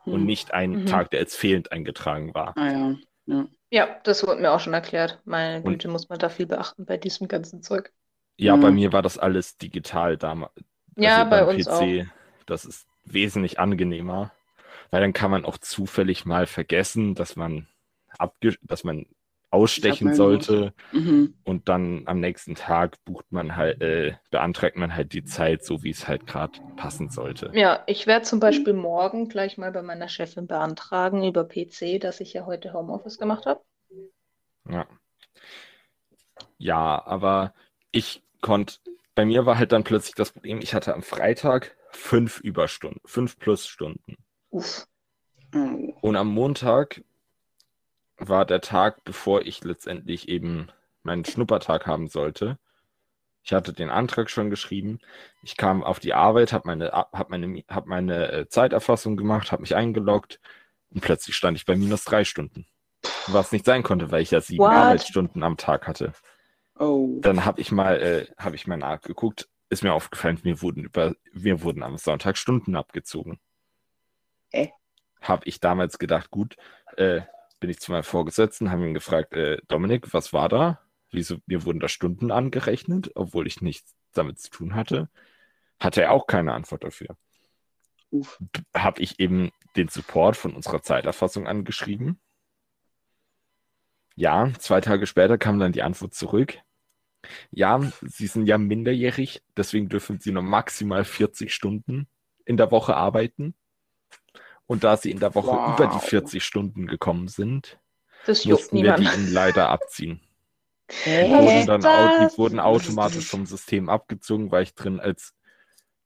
und nicht ein Mhm. Tag, der als fehlend eingetragen war. Ah ja. ja. Ja, das wurde mir auch schon erklärt. Meine Und- Güte, muss man da viel beachten bei diesem ganzen Zeug. Ja, bei Mhm. mir war das alles digital damals. Ja, bei beim uns PC. Das ist wesentlich angenehmer, weil dann kann man auch zufällig mal vergessen, dass man abge dass man ausstechen sollte Mhm. und dann am nächsten Tag bucht man halt, äh, beantragt man halt die Zeit, so wie es halt gerade passen sollte. Ja, ich werde zum Beispiel morgen gleich mal bei meiner Chefin beantragen über PC, dass ich ja heute Homeoffice gemacht habe. Ja. Ja, aber ich konnte, bei mir war halt dann plötzlich das Problem, ich hatte am Freitag fünf Überstunden, fünf plus Stunden. Uff. Oh. Und am Montag war der Tag, bevor ich letztendlich eben meinen Schnuppertag haben sollte. Ich hatte den Antrag schon geschrieben. Ich kam auf die Arbeit, habe meine, hab meine, hab meine äh, Zeiterfassung gemacht, habe mich eingeloggt und plötzlich stand ich bei minus drei Stunden. Was nicht sein konnte, weil ich ja sieben What? Arbeitsstunden am Tag hatte. Oh. Dann habe ich mal, äh, habe ich mal nachgeguckt, ist mir aufgefallen, mir wurden über, mir wurden am Sonntag Stunden abgezogen. Äh? Habe ich damals gedacht, gut, äh, bin ich zu meinem Vorgesetzten, habe ihn gefragt, äh, Dominik, was war da? Wieso, mir wurden da Stunden angerechnet, obwohl ich nichts damit zu tun hatte. Hatte er auch keine Antwort dafür. Habe ich eben den Support von unserer Zeiterfassung angeschrieben. Ja, zwei Tage später kam dann die Antwort zurück. Ja, Sie sind ja minderjährig, deswegen dürfen Sie nur maximal 40 Stunden in der Woche arbeiten. Und da Sie in der Woche Wow. über die 40 Stunden gekommen sind, mussten wir die niemand. Ihnen leider abziehen. Die wurden, dann die wurden automatisch vom System abgezogen, weil ich drin als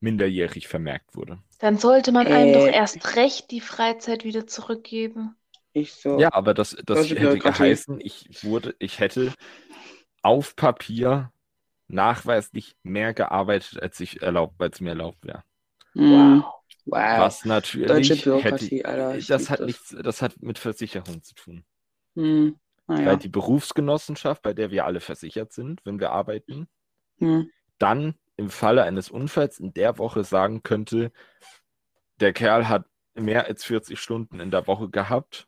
minderjährig vermerkt wurde. Dann sollte man einem Äh. doch erst recht die Freizeit wieder zurückgeben. Ich so. Ja, aber das, das hätte geheißen, ich wurde, ich hätte auf Papier nachweislich mehr gearbeitet, als ich erlaubt, als mir erlaubt wäre. Hm. Wow. Was natürlich Deutsche hätte, Bürokratie, Alter. ich das hat das. nichts, das hat mit Versicherung zu tun. Hm. Naja. Weil die Berufsgenossenschaft, bei der wir alle versichert sind, wenn wir arbeiten, Hm. dann im Falle eines Unfalls in der Woche sagen könnte, der Kerl hat mehr als 40 Stunden in der Woche gehabt.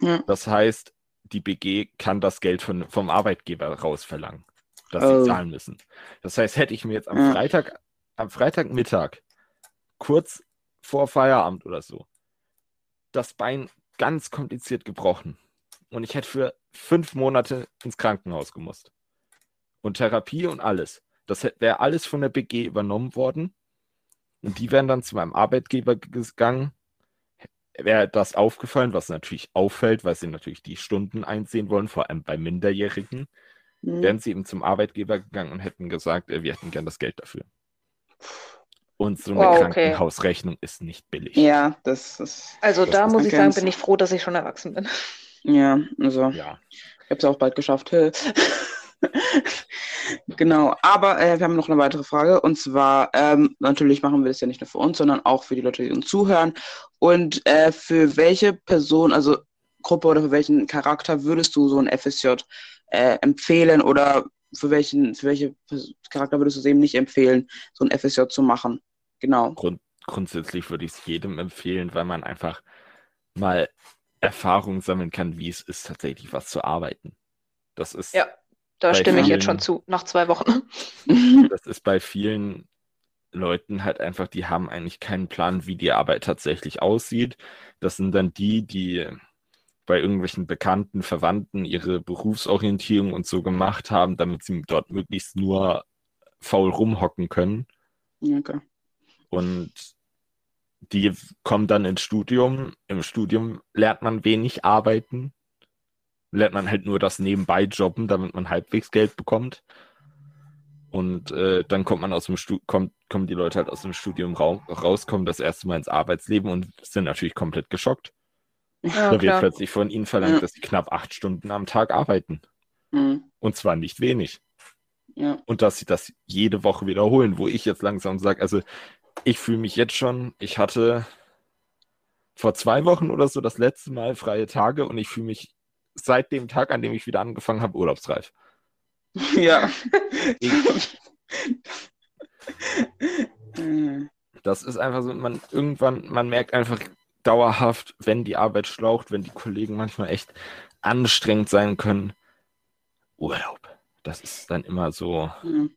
Ja. Das heißt, die BG kann das Geld von, vom Arbeitgeber rausverlangen, das Oh. sie zahlen müssen. Das heißt, hätte ich mir jetzt am Ja. Freitag, am Freitagmittag, kurz vor Feierabend oder so, das Bein ganz kompliziert gebrochen und ich hätte für fünf Monate ins Krankenhaus gemusst. Und Therapie und alles. Das wäre alles von der BG übernommen worden. Und die wären dann zu meinem Arbeitgeber gegangen. Wäre das aufgefallen, was natürlich auffällt, weil sie natürlich die Stunden einsehen wollen, vor allem bei Minderjährigen, Hm. wären sie eben zum Arbeitgeber gegangen und hätten gesagt, äh, wir hätten gern das Geld dafür. Und so eine Wow, okay. Krankenhausrechnung ist nicht billig. Ja, das ist. Also Das da ist muss ich sagen, bin ich froh, dass ich schon erwachsen bin. Ja, also. Ja. Ich habe es auch bald geschafft. Genau, aber äh, wir haben noch eine weitere Frage. Und zwar, ähm, natürlich machen wir das ja nicht nur für uns, sondern auch für die Leute, die uns zuhören. Und äh, für welche Person, also Gruppe oder für welchen Charakter würdest du so ein FSJ äh, empfehlen oder für welchen, für welche Charakter würdest du es eben nicht empfehlen, so ein FSJ zu machen? Genau. Grund, grundsätzlich würde ich es jedem empfehlen, weil man einfach mal Erfahrung sammeln kann, wie es ist, tatsächlich was zu arbeiten. Das ist, Ja, da stimme ich jetzt vielen- schon zu, nach zwei Wochen. das ist bei vielen Leuten halt einfach, die haben eigentlich keinen Plan, wie die Arbeit tatsächlich aussieht. Das sind dann die, die bei irgendwelchen Bekannten, Verwandten ihre Berufsorientierung und so gemacht haben, damit sie dort möglichst nur faul rumhocken können. Okay. Und die kommen dann ins Studium. Im Studium lernt man wenig arbeiten. Lernt man halt nur das nebenbei jobben, damit man halbwegs Geld bekommt. Und äh, dann kommt man aus dem Stu kommt, kommen die Leute halt aus dem Studium rau rauskommen, das erste Mal ins Arbeitsleben und sind natürlich komplett geschockt. Ja, da wird plötzlich von ihnen verlangt, Ja. dass sie knapp acht Stunden am Tag arbeiten. Hm. Und zwar nicht wenig. Ja. und dass sie das jede Woche wiederholen, wo ich jetzt langsam sage, also ich fühle mich jetzt schon, ich hatte vor zwei Wochen oder so das letzte Mal freie Tage und ich fühle mich seit dem Tag, an dem ich wieder angefangen habe, urlaubsreif. Ja. Ich- Das ist einfach so, man irgendwann, man merkt einfach, dauerhaft, wenn die Arbeit schlaucht, wenn die Kollegen manchmal echt anstrengend sein können, Urlaub. Das ist dann immer so. Mhm.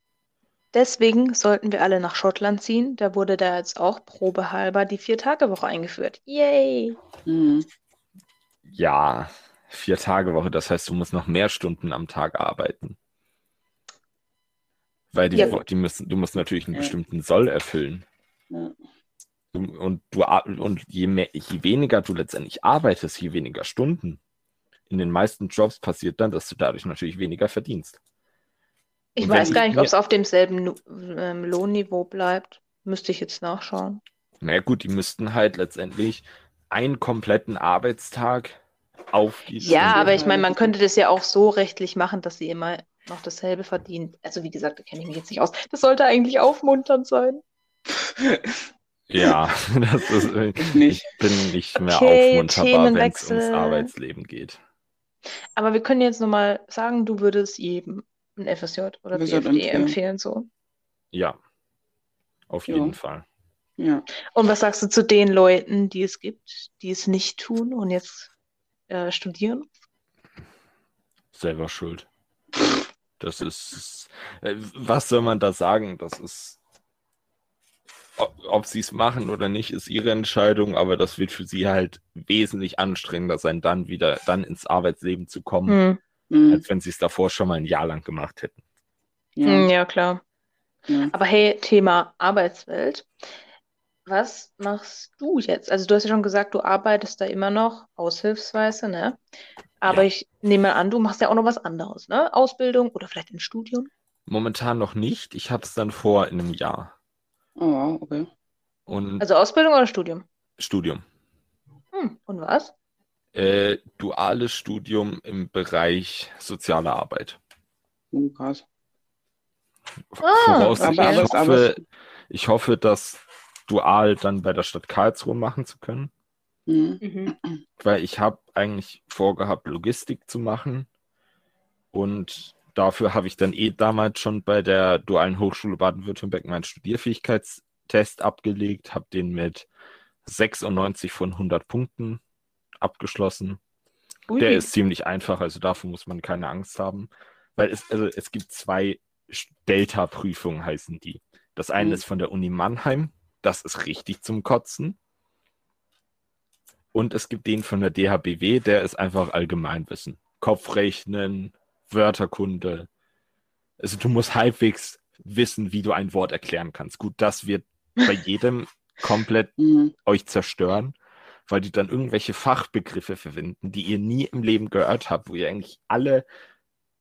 Deswegen sollten wir alle nach Schottland ziehen. Da wurde da jetzt auch probehalber die Vier-Tage-Woche eingeführt. Yay! Mhm. Ja, vier Tage Woche. Das heißt, du musst noch mehr Stunden am Tag arbeiten. Weil die, Ja. Die müssen, du musst natürlich einen Ja. bestimmten Soll erfüllen. Ja. Und, du, und je, mehr, je weniger du letztendlich arbeitest, je weniger Stunden. In den meisten Jobs passiert dann, dass du dadurch natürlich weniger verdienst. Ich weiß gar ich nicht, ob es auf demselben ähm, Lohnniveau bleibt. Müsste ich jetzt nachschauen. Na gut, die müssten halt letztendlich einen kompletten Arbeitstag auf die Ja, Stunde- aber ich meine, man könnte das ja auch so rechtlich machen, dass sie immer noch dasselbe verdienen. Also wie gesagt, da kenne ich mich jetzt nicht aus. Das sollte eigentlich aufmunternd sein. Ja, das ist, äh, Ich nicht. ich bin nicht mehr Okay, aufmunterbar, wenn es ums. Arbeitsleben geht. Aber wir können jetzt nochmal sagen, du würdest jedem ein FSJ oder Wir sollten BFD empfehlen. empfehlen so. Ja, auf Ja. jeden Fall. Ja. Und was sagst du zu den Leuten, die es gibt, die es nicht tun und jetzt äh, studieren? Selber schuld. Das ist, äh, was soll man da sagen? Das ist, ob, ob sie es machen oder nicht, ist ihre Entscheidung, aber das wird für sie halt wesentlich anstrengender sein, dann wieder, dann ins Arbeitsleben zu kommen, Hm. Mhm. als wenn sie es davor schon mal ein Jahr lang gemacht hätten. Ja. ja, klar. Ja. Aber hey, Thema Arbeitswelt. Was machst du jetzt? Also du hast ja schon gesagt, du arbeitest da immer noch aushilfsweise, ne? Aber Ja. ich nehme an, du machst ja auch noch was anderes, ne? Ausbildung oder vielleicht ein Studium? Momentan noch nicht. Ich habe es dann vor in einem Jahr. Oh, okay. Und Also Ausbildung oder Studium? Studium. Hm, und was? Äh, duales Studium im Bereich soziale Arbeit. Oh, krass. Ah, Voraussichtlich, okay. ich, Aber- aber- hoffe, ich hoffe, das dual dann bei der Stadt Karlsruhe machen zu können, Mhm. Mhm. weil ich habe eigentlich vorgehabt, Logistik zu machen und dafür habe ich dann eh damals schon bei der Dualen Hochschule Baden-Württemberg meinen Studierfähigkeitstest abgelegt, habe den mit 96 von 100 Punkten abgeschlossen. Ui. Der ist ziemlich einfach, also davor muss man keine Angst haben. Weil es, also es gibt zwei Delta-Prüfungen, heißen die. Das eine Mhm. ist von der Uni Mannheim, das ist richtig zum Kotzen. Und es gibt den von der DHBW, der ist einfach Allgemeinwissen. Kopfrechnen, Wörterkunde. Also du musst halbwegs wissen, wie du ein Wort erklären kannst. Gut, das wird bei jedem komplett Mhm. euch zerstören, weil die dann irgendwelche Fachbegriffe verwenden, die ihr nie im Leben gehört habt, wo ihr eigentlich alle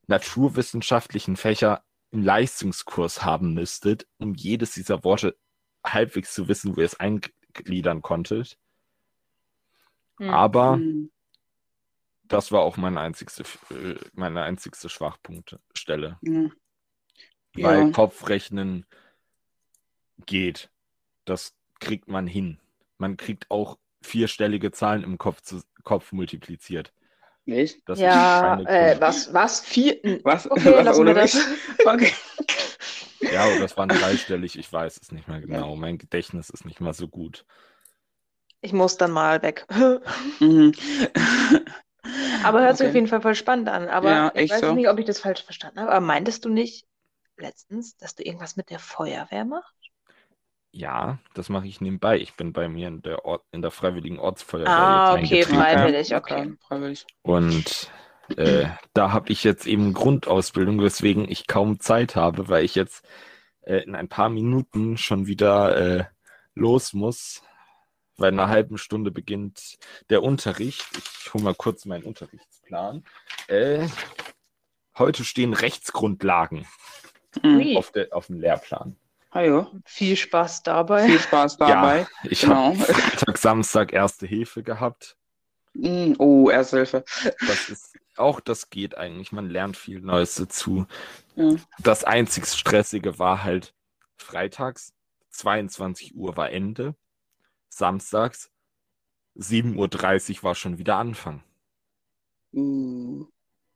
naturwissenschaftlichen Fächer im Leistungskurs haben müsstet, um jedes dieser Worte halbwegs zu wissen, wo ihr es eingliedern konntet. Hm. Aber Mhm. das war auch meine einzigste, äh, meine einzigste Schwachpunktstelle. Ja. Weil Ja. Kopfrechnen geht. Das kriegt man hin. Man kriegt auch vierstellige Zahlen im Kopf, zu, Kopf multipliziert. Echt? Das ja, äh, was, was? Vier? Was? Okay, Was lassen ohne wir das. Okay. Ja, aber das waren dreistellig, ich weiß es nicht mehr genau. Mein Gedächtnis ist nicht mal so gut. Ich muss dann mal weg. Mhm. Aber hört sich Okay. auf jeden Fall voll spannend an. Aber Ja, ich weiß so. nicht, ob ich das falsch verstanden habe. Aber meintest du nicht letztens, dass du irgendwas mit der Feuerwehr machst? Ja, das mache ich nebenbei. Ich bin bei mir in der, Ort, in der Freiwilligen Ortsfeuerwehr Ah, jetzt okay, freiwillig, okay. Freiwillig. Und äh, da habe ich jetzt eben Grundausbildung, weswegen ich kaum Zeit habe, weil ich jetzt äh, in ein paar Minuten schon wieder äh, los muss, weil in einer halben Stunde beginnt der Unterricht. Ich hole mal kurz meinen Unterrichtsplan. Äh, heute stehen Rechtsgrundlagen Mhm. Auf, der, auf dem Lehrplan. Hallo. viel Spaß dabei. Viel Spaß dabei. Ich Genau. habe Freitag, Samstag Erste Hilfe gehabt. Mhm. Oh, Ersthilfe. Das ist auch, das geht eigentlich. Man lernt viel Neues dazu. Ja. Das einzig Stressige war halt freitags, 22 Uhr war Ende. Samstags, 7.30 Uhr war schon wieder Anfang. Uh.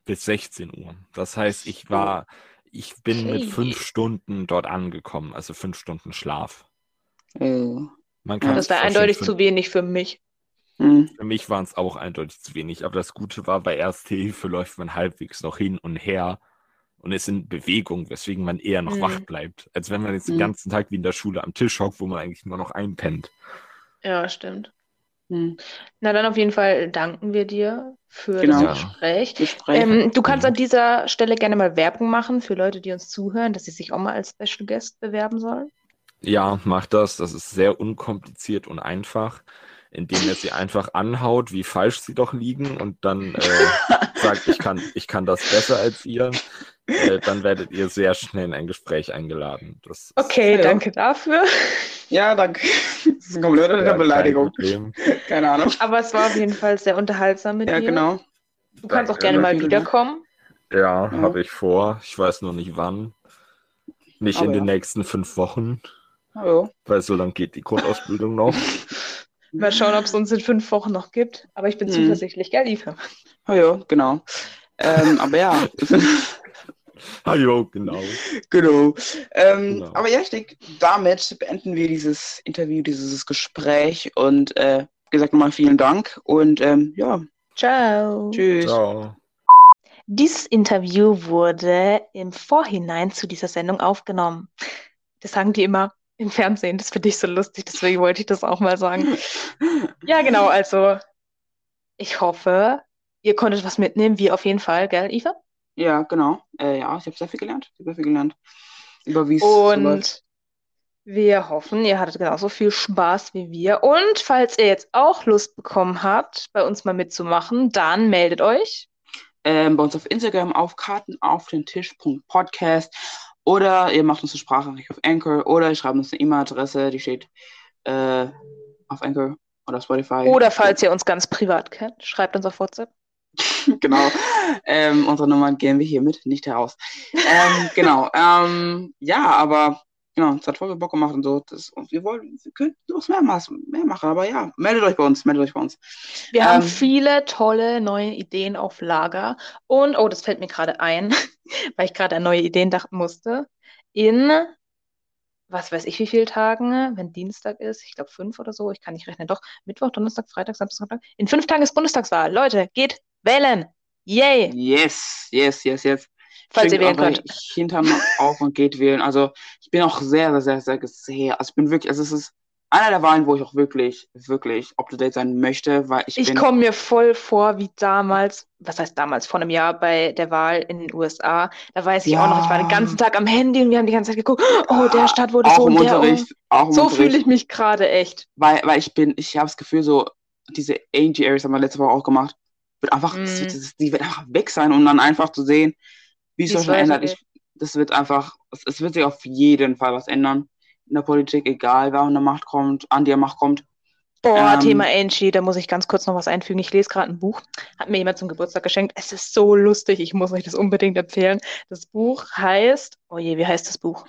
Bis 16 Uhr. Das heißt, ich war, ich bin mit Okay. fünf Stunden dort angekommen, also fünf Stunden Schlaf. Oh. Man kann Das vorstellen, eindeutig fünf- zu wenig für mich. Hm. Für mich waren es auch eindeutig zu wenig, aber das Gute war, bei Erste Hilfe läuft man halbwegs noch hin und her und ist in Bewegung, weswegen man eher noch Mhm. wach bleibt, als wenn man jetzt den Mhm. ganzen Tag wie in der Schule am Tisch hockt, wo man eigentlich nur noch einpennt. Ja, stimmt. Hm. Na dann auf jeden Fall danken wir dir für Genau. das Gespräch. Gespräch. Ähm, du kannst an dieser Stelle gerne mal Werbung machen für Leute, die uns zuhören, dass sie sich auch mal als Special Guest bewerben sollen. Ja, macht das. Das ist sehr unkompliziert und einfach, indem er sie einfach anhaut, wie falsch sie doch liegen und dann äh, sagt, ich kann, ich kann das besser als ihr. Äh, dann werdet ihr sehr schnell in ein Gespräch eingeladen. Das ist Okay, Ja. danke dafür. ja, danke. Das ist eine komplette ja, kein Beleidigung. Problem. Keine Ahnung. Aber es war auf jeden Fall sehr unterhaltsam mit Ja, dir. genau. Du kannst auch gerne mal wiederkommen. Ja, Ja. habe ich vor. Ich weiß nur nicht wann. Nicht in Aber den ja. nächsten fünf Wochen, Hallo. weil so lange geht die Grundausbildung noch. Mal schauen, ob es uns in fünf Wochen noch gibt. Aber ich bin Mhm. zuversichtlich, gell, Eva? Hallo, genau. Ähm, aber ja, Hallo, genau. genau. Ähm, Genau. Aber ja, ich denke, damit beenden wir dieses Interview, dieses Gespräch und äh, wie gesagt nochmal vielen Dank und ähm, ja, Ciao. tschüss. Ciao. Dieses Interview wurde im Vorhinein zu dieser Sendung aufgenommen. Das sagen die immer im Fernsehen. Das finde ich so lustig, deswegen wollte ich das auch mal sagen. Ja, genau, also ich hoffe, ihr konntet was mitnehmen, wir auf jeden Fall, gell, Eva? Ja, genau. Äh, ja, ich habe sehr viel gelernt. Ich habe sehr viel gelernt. Über wie es läuft. Und wir hoffen, ihr hattet genauso viel Spaß wie wir. Und falls ihr jetzt auch Lust bekommen habt, bei uns mal mitzumachen, dann meldet euch. ähm, bei uns auf Instagram auf Karten auf den Tisch.podcast oder ihr macht uns eine Sprachnachricht auf Anchor oder ihr schreibt uns eine E-Mail-Adresse, die steht äh, auf Anchor oder Spotify. Oder falls ihr uns ganz privat kennt, schreibt uns auf WhatsApp. genau. Ähm, unsere Nummer gehen wir hiermit nicht heraus. Ähm, genau. Ähm, ja, aber genau, es hat voll viel Bock gemacht und so. Das, und wir wollen, wir können noch mehr, mehr machen, aber ja, meldet euch bei uns, meldet euch bei uns. Wir haben Ähm, viele tolle neue Ideen auf Lager. Und, oh, das fällt mir gerade ein, weil ich gerade an neue Ideen dachten musste. In, was weiß ich, wie viele Tagen, wenn Dienstag ist, ich glaube fünf oder so, ich kann nicht rechnen, doch, Mittwoch, Donnerstag, Freitag, Samstag, Sonntag. In fünf Tagen ist Bundestagswahl. Leute, geht wählen. Yay! Yes, yes, yes, yes. Falls ihr wählen könnt. Hintern auf und geht wählen. Also ich bin auch sehr, sehr, sehr, sehr, also ich bin wirklich, also es ist einer der Wahlen, wo ich auch wirklich, wirklich up to date sein möchte, weil ich Ich komme mir voll vor, wie damals, was heißt damals, vor einem Jahr bei der Wahl in den USA. Da weiß ich auch noch, ich war den Ja. ganzen Tag am Handy und wir haben die ganze Zeit geguckt, oh, der Stadt wurde auch so im und der. Unterricht, auch So Unterricht, fühle ich mich gerade echt. weil, weil ich bin, ich habe das Gefühl so, diese Angie Areas haben wir letzte Woche auch gemacht, wird einfach, das wird, die wird einfach weg sein, um dann einfach zu sehen, wie es sich ändert. weitergeht. Ich, das wird einfach, es, es wird sich auf jeden Fall was ändern in der Politik, egal wer an der Macht kommt, an der Macht kommt. Boah, Ähm, Thema Angie, da muss ich ganz kurz noch was einfügen. Ich lese gerade ein Buch, hat mir jemand zum Geburtstag geschenkt. Es ist so lustig, ich muss euch das unbedingt empfehlen. Das Buch heißt, oh je, wie heißt das Buch?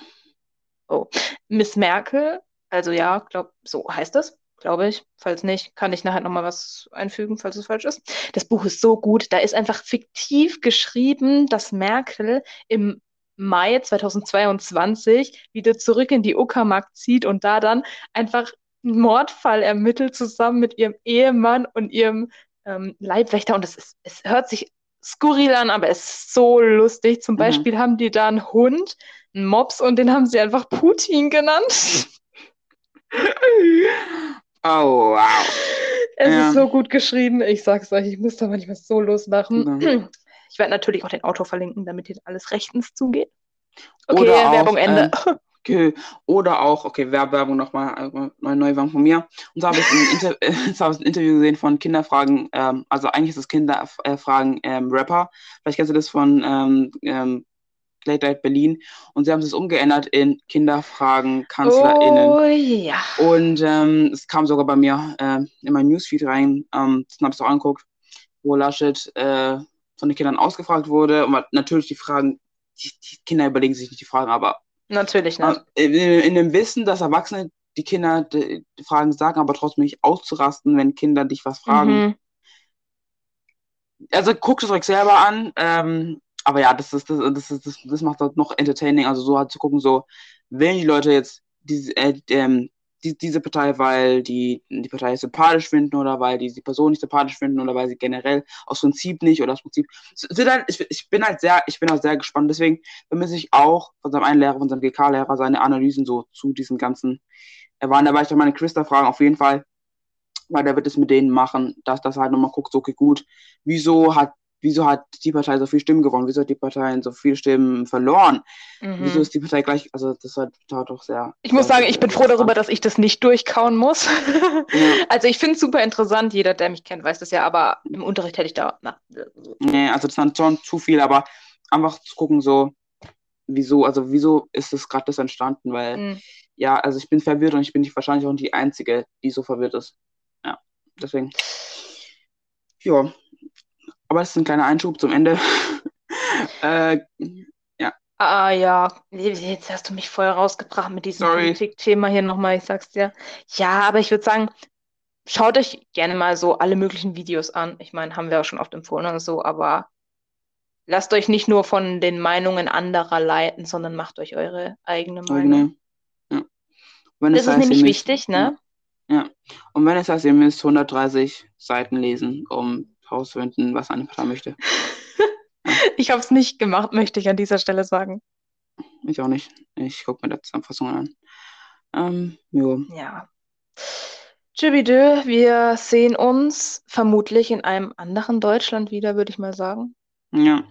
Oh, Miss Merkel, also ja, glaub, so heißt das, glaube ich. Falls nicht, kann ich nachher nochmal was einfügen, falls es falsch ist. Das Buch ist so gut, da ist einfach fiktiv geschrieben, dass Merkel im Mai 2022 wieder zurück in die Uckermark zieht und da dann einfach einen Mordfall ermittelt zusammen mit ihrem Ehemann und ihrem ähm, Leibwächter. Und es ist, es hört sich skurril an, aber es ist so lustig. Zum Mhm. Beispiel haben die da einen Hund, einen Mops, und den haben sie einfach Putin genannt. Oh, wow. Es Ja. ist so gut geschrieben. Ich sag's euch, ich muss da manchmal so loslachen. Ja. Ich werde natürlich auch den Autor verlinken, damit hier alles rechtens zugeht. Okay, Oder auch, Werbung Ende. Okay. Oder auch, okay, Werb- Werbung nochmal, äh, neue, neue Werbung von mir. Und zwar habe ich ein, Inter äh, habe ich ein Interview gesehen von Kinderfragen, ähm, also eigentlich ist es Kinderfragen ähm, Rapper. Vielleicht kennst du das von ähm, Late Night Berlin. Und sie haben es umgeändert in Kinderfragen KanzlerInnen. Oh ja. Und ähm, es kam sogar bei mir äh, in mein Newsfeed rein, ähm, das habe ich auch angeguckt, wo Laschet äh, von den Kindern ausgefragt wurde. Und natürlich die Fragen, die, die Kinder überlegen sich nicht die Fragen, aber Natürlich nicht. in, in dem Wissen, dass Erwachsene die Kinder die, die Fragen sagen, aber trotzdem nicht auszurasten, wenn Kinder dich was fragen. Mhm. Also guckt es euch selber an. Ähm, aber ja, das ist das, das, ist, das, das macht das noch entertaining. Also so halt zu gucken, so wählen die Leute jetzt diese, äh, ähm, die, diese Partei, weil die die Partei sympathisch finden oder weil die die Person nicht sympathisch finden oder weil sie generell aus Prinzip nicht oder aus Prinzip. Halt, ich, ich bin halt sehr, ich bin auch sehr gespannt. Deswegen vermisse ich auch von seinem einen Lehrer, von seinem GK-Lehrer, seine Analysen so zu diesen ganzen. Er war, da war ich meine Quister-Fragen auf jeden Fall, weil der wird es mit denen machen, dass das halt nochmal guckt, so okay, gut, wieso hat wieso hat die Partei so viele Stimmen gewonnen? Wieso hat die Partei so viele Stimmen verloren? Mhm. Wieso ist die Partei gleich, also das war, das war doch sehr. Ich muss sagen, ich bin froh darüber, dass ich das nicht durchkauen muss. Ja. Also ich finde es super interessant. Jeder, der mich kennt, weiß das ja, aber im Unterricht hätte ich da. Na, Nee, also das ist dann schon zu viel, aber einfach zu gucken, so, wieso, also wieso ist das gerade das entstanden? Weil, mm. ja, also ich bin verwirrt und ich bin nicht, wahrscheinlich auch die Einzige, die so verwirrt ist. Ja, deswegen. Ja. Aber das ist ein kleiner Einschub zum Ende. äh, Ah ja, jetzt hast du mich voll rausgebracht mit diesem. Politik-Thema hier nochmal, ich sag's dir. Ja, aber ich würde sagen, schaut euch gerne mal so alle möglichen Videos an. Ich meine, haben wir auch schon oft empfohlen und so, aber lasst euch nicht nur von den Meinungen anderer leiten, sondern macht euch eure eigene Meinung. eigene. Ja. Wenn Das es ist heißt, nämlich wichtig, ne? Und wenn es heißt, ihr müsst 130 Seiten lesen, um herauszufinden, was eine Partei möchte. Ich habe es nicht gemacht, möchte ich an dieser Stelle sagen. Ich auch nicht. Ich gucke mir die Zusammenfassungen an. Ähm, jo. Ja. Tschübidö, wir sehen uns vermutlich in einem anderen Deutschland wieder, würde ich mal sagen. Ja.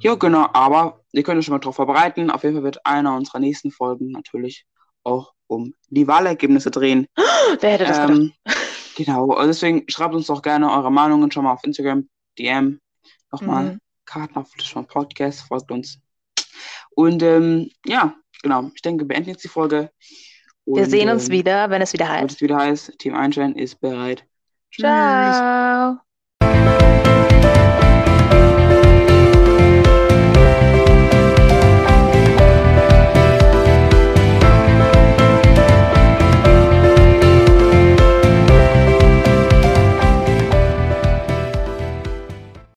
Ja, genau, aber ihr könnt euch schon mal drauf vorbereiten. Auf jeden Fall wird einer unserer nächsten Folgen natürlich auch um die Wahlergebnisse drehen. Wer hätte das gedacht? Genau, also deswegen schreibt uns doch gerne eure Meinungen schon mal auf Instagram, DM, nochmal Mhm. Karten auf Flischmann Podcast, folgt uns. Und ähm, ja, genau, ich denke, wir beenden jetzt die Folge. Wir Und, sehen uns ähm, wieder, wenn es wieder Wenn heißt. es wieder heißt, Team Einstein ist bereit. Tschüss. Ciao.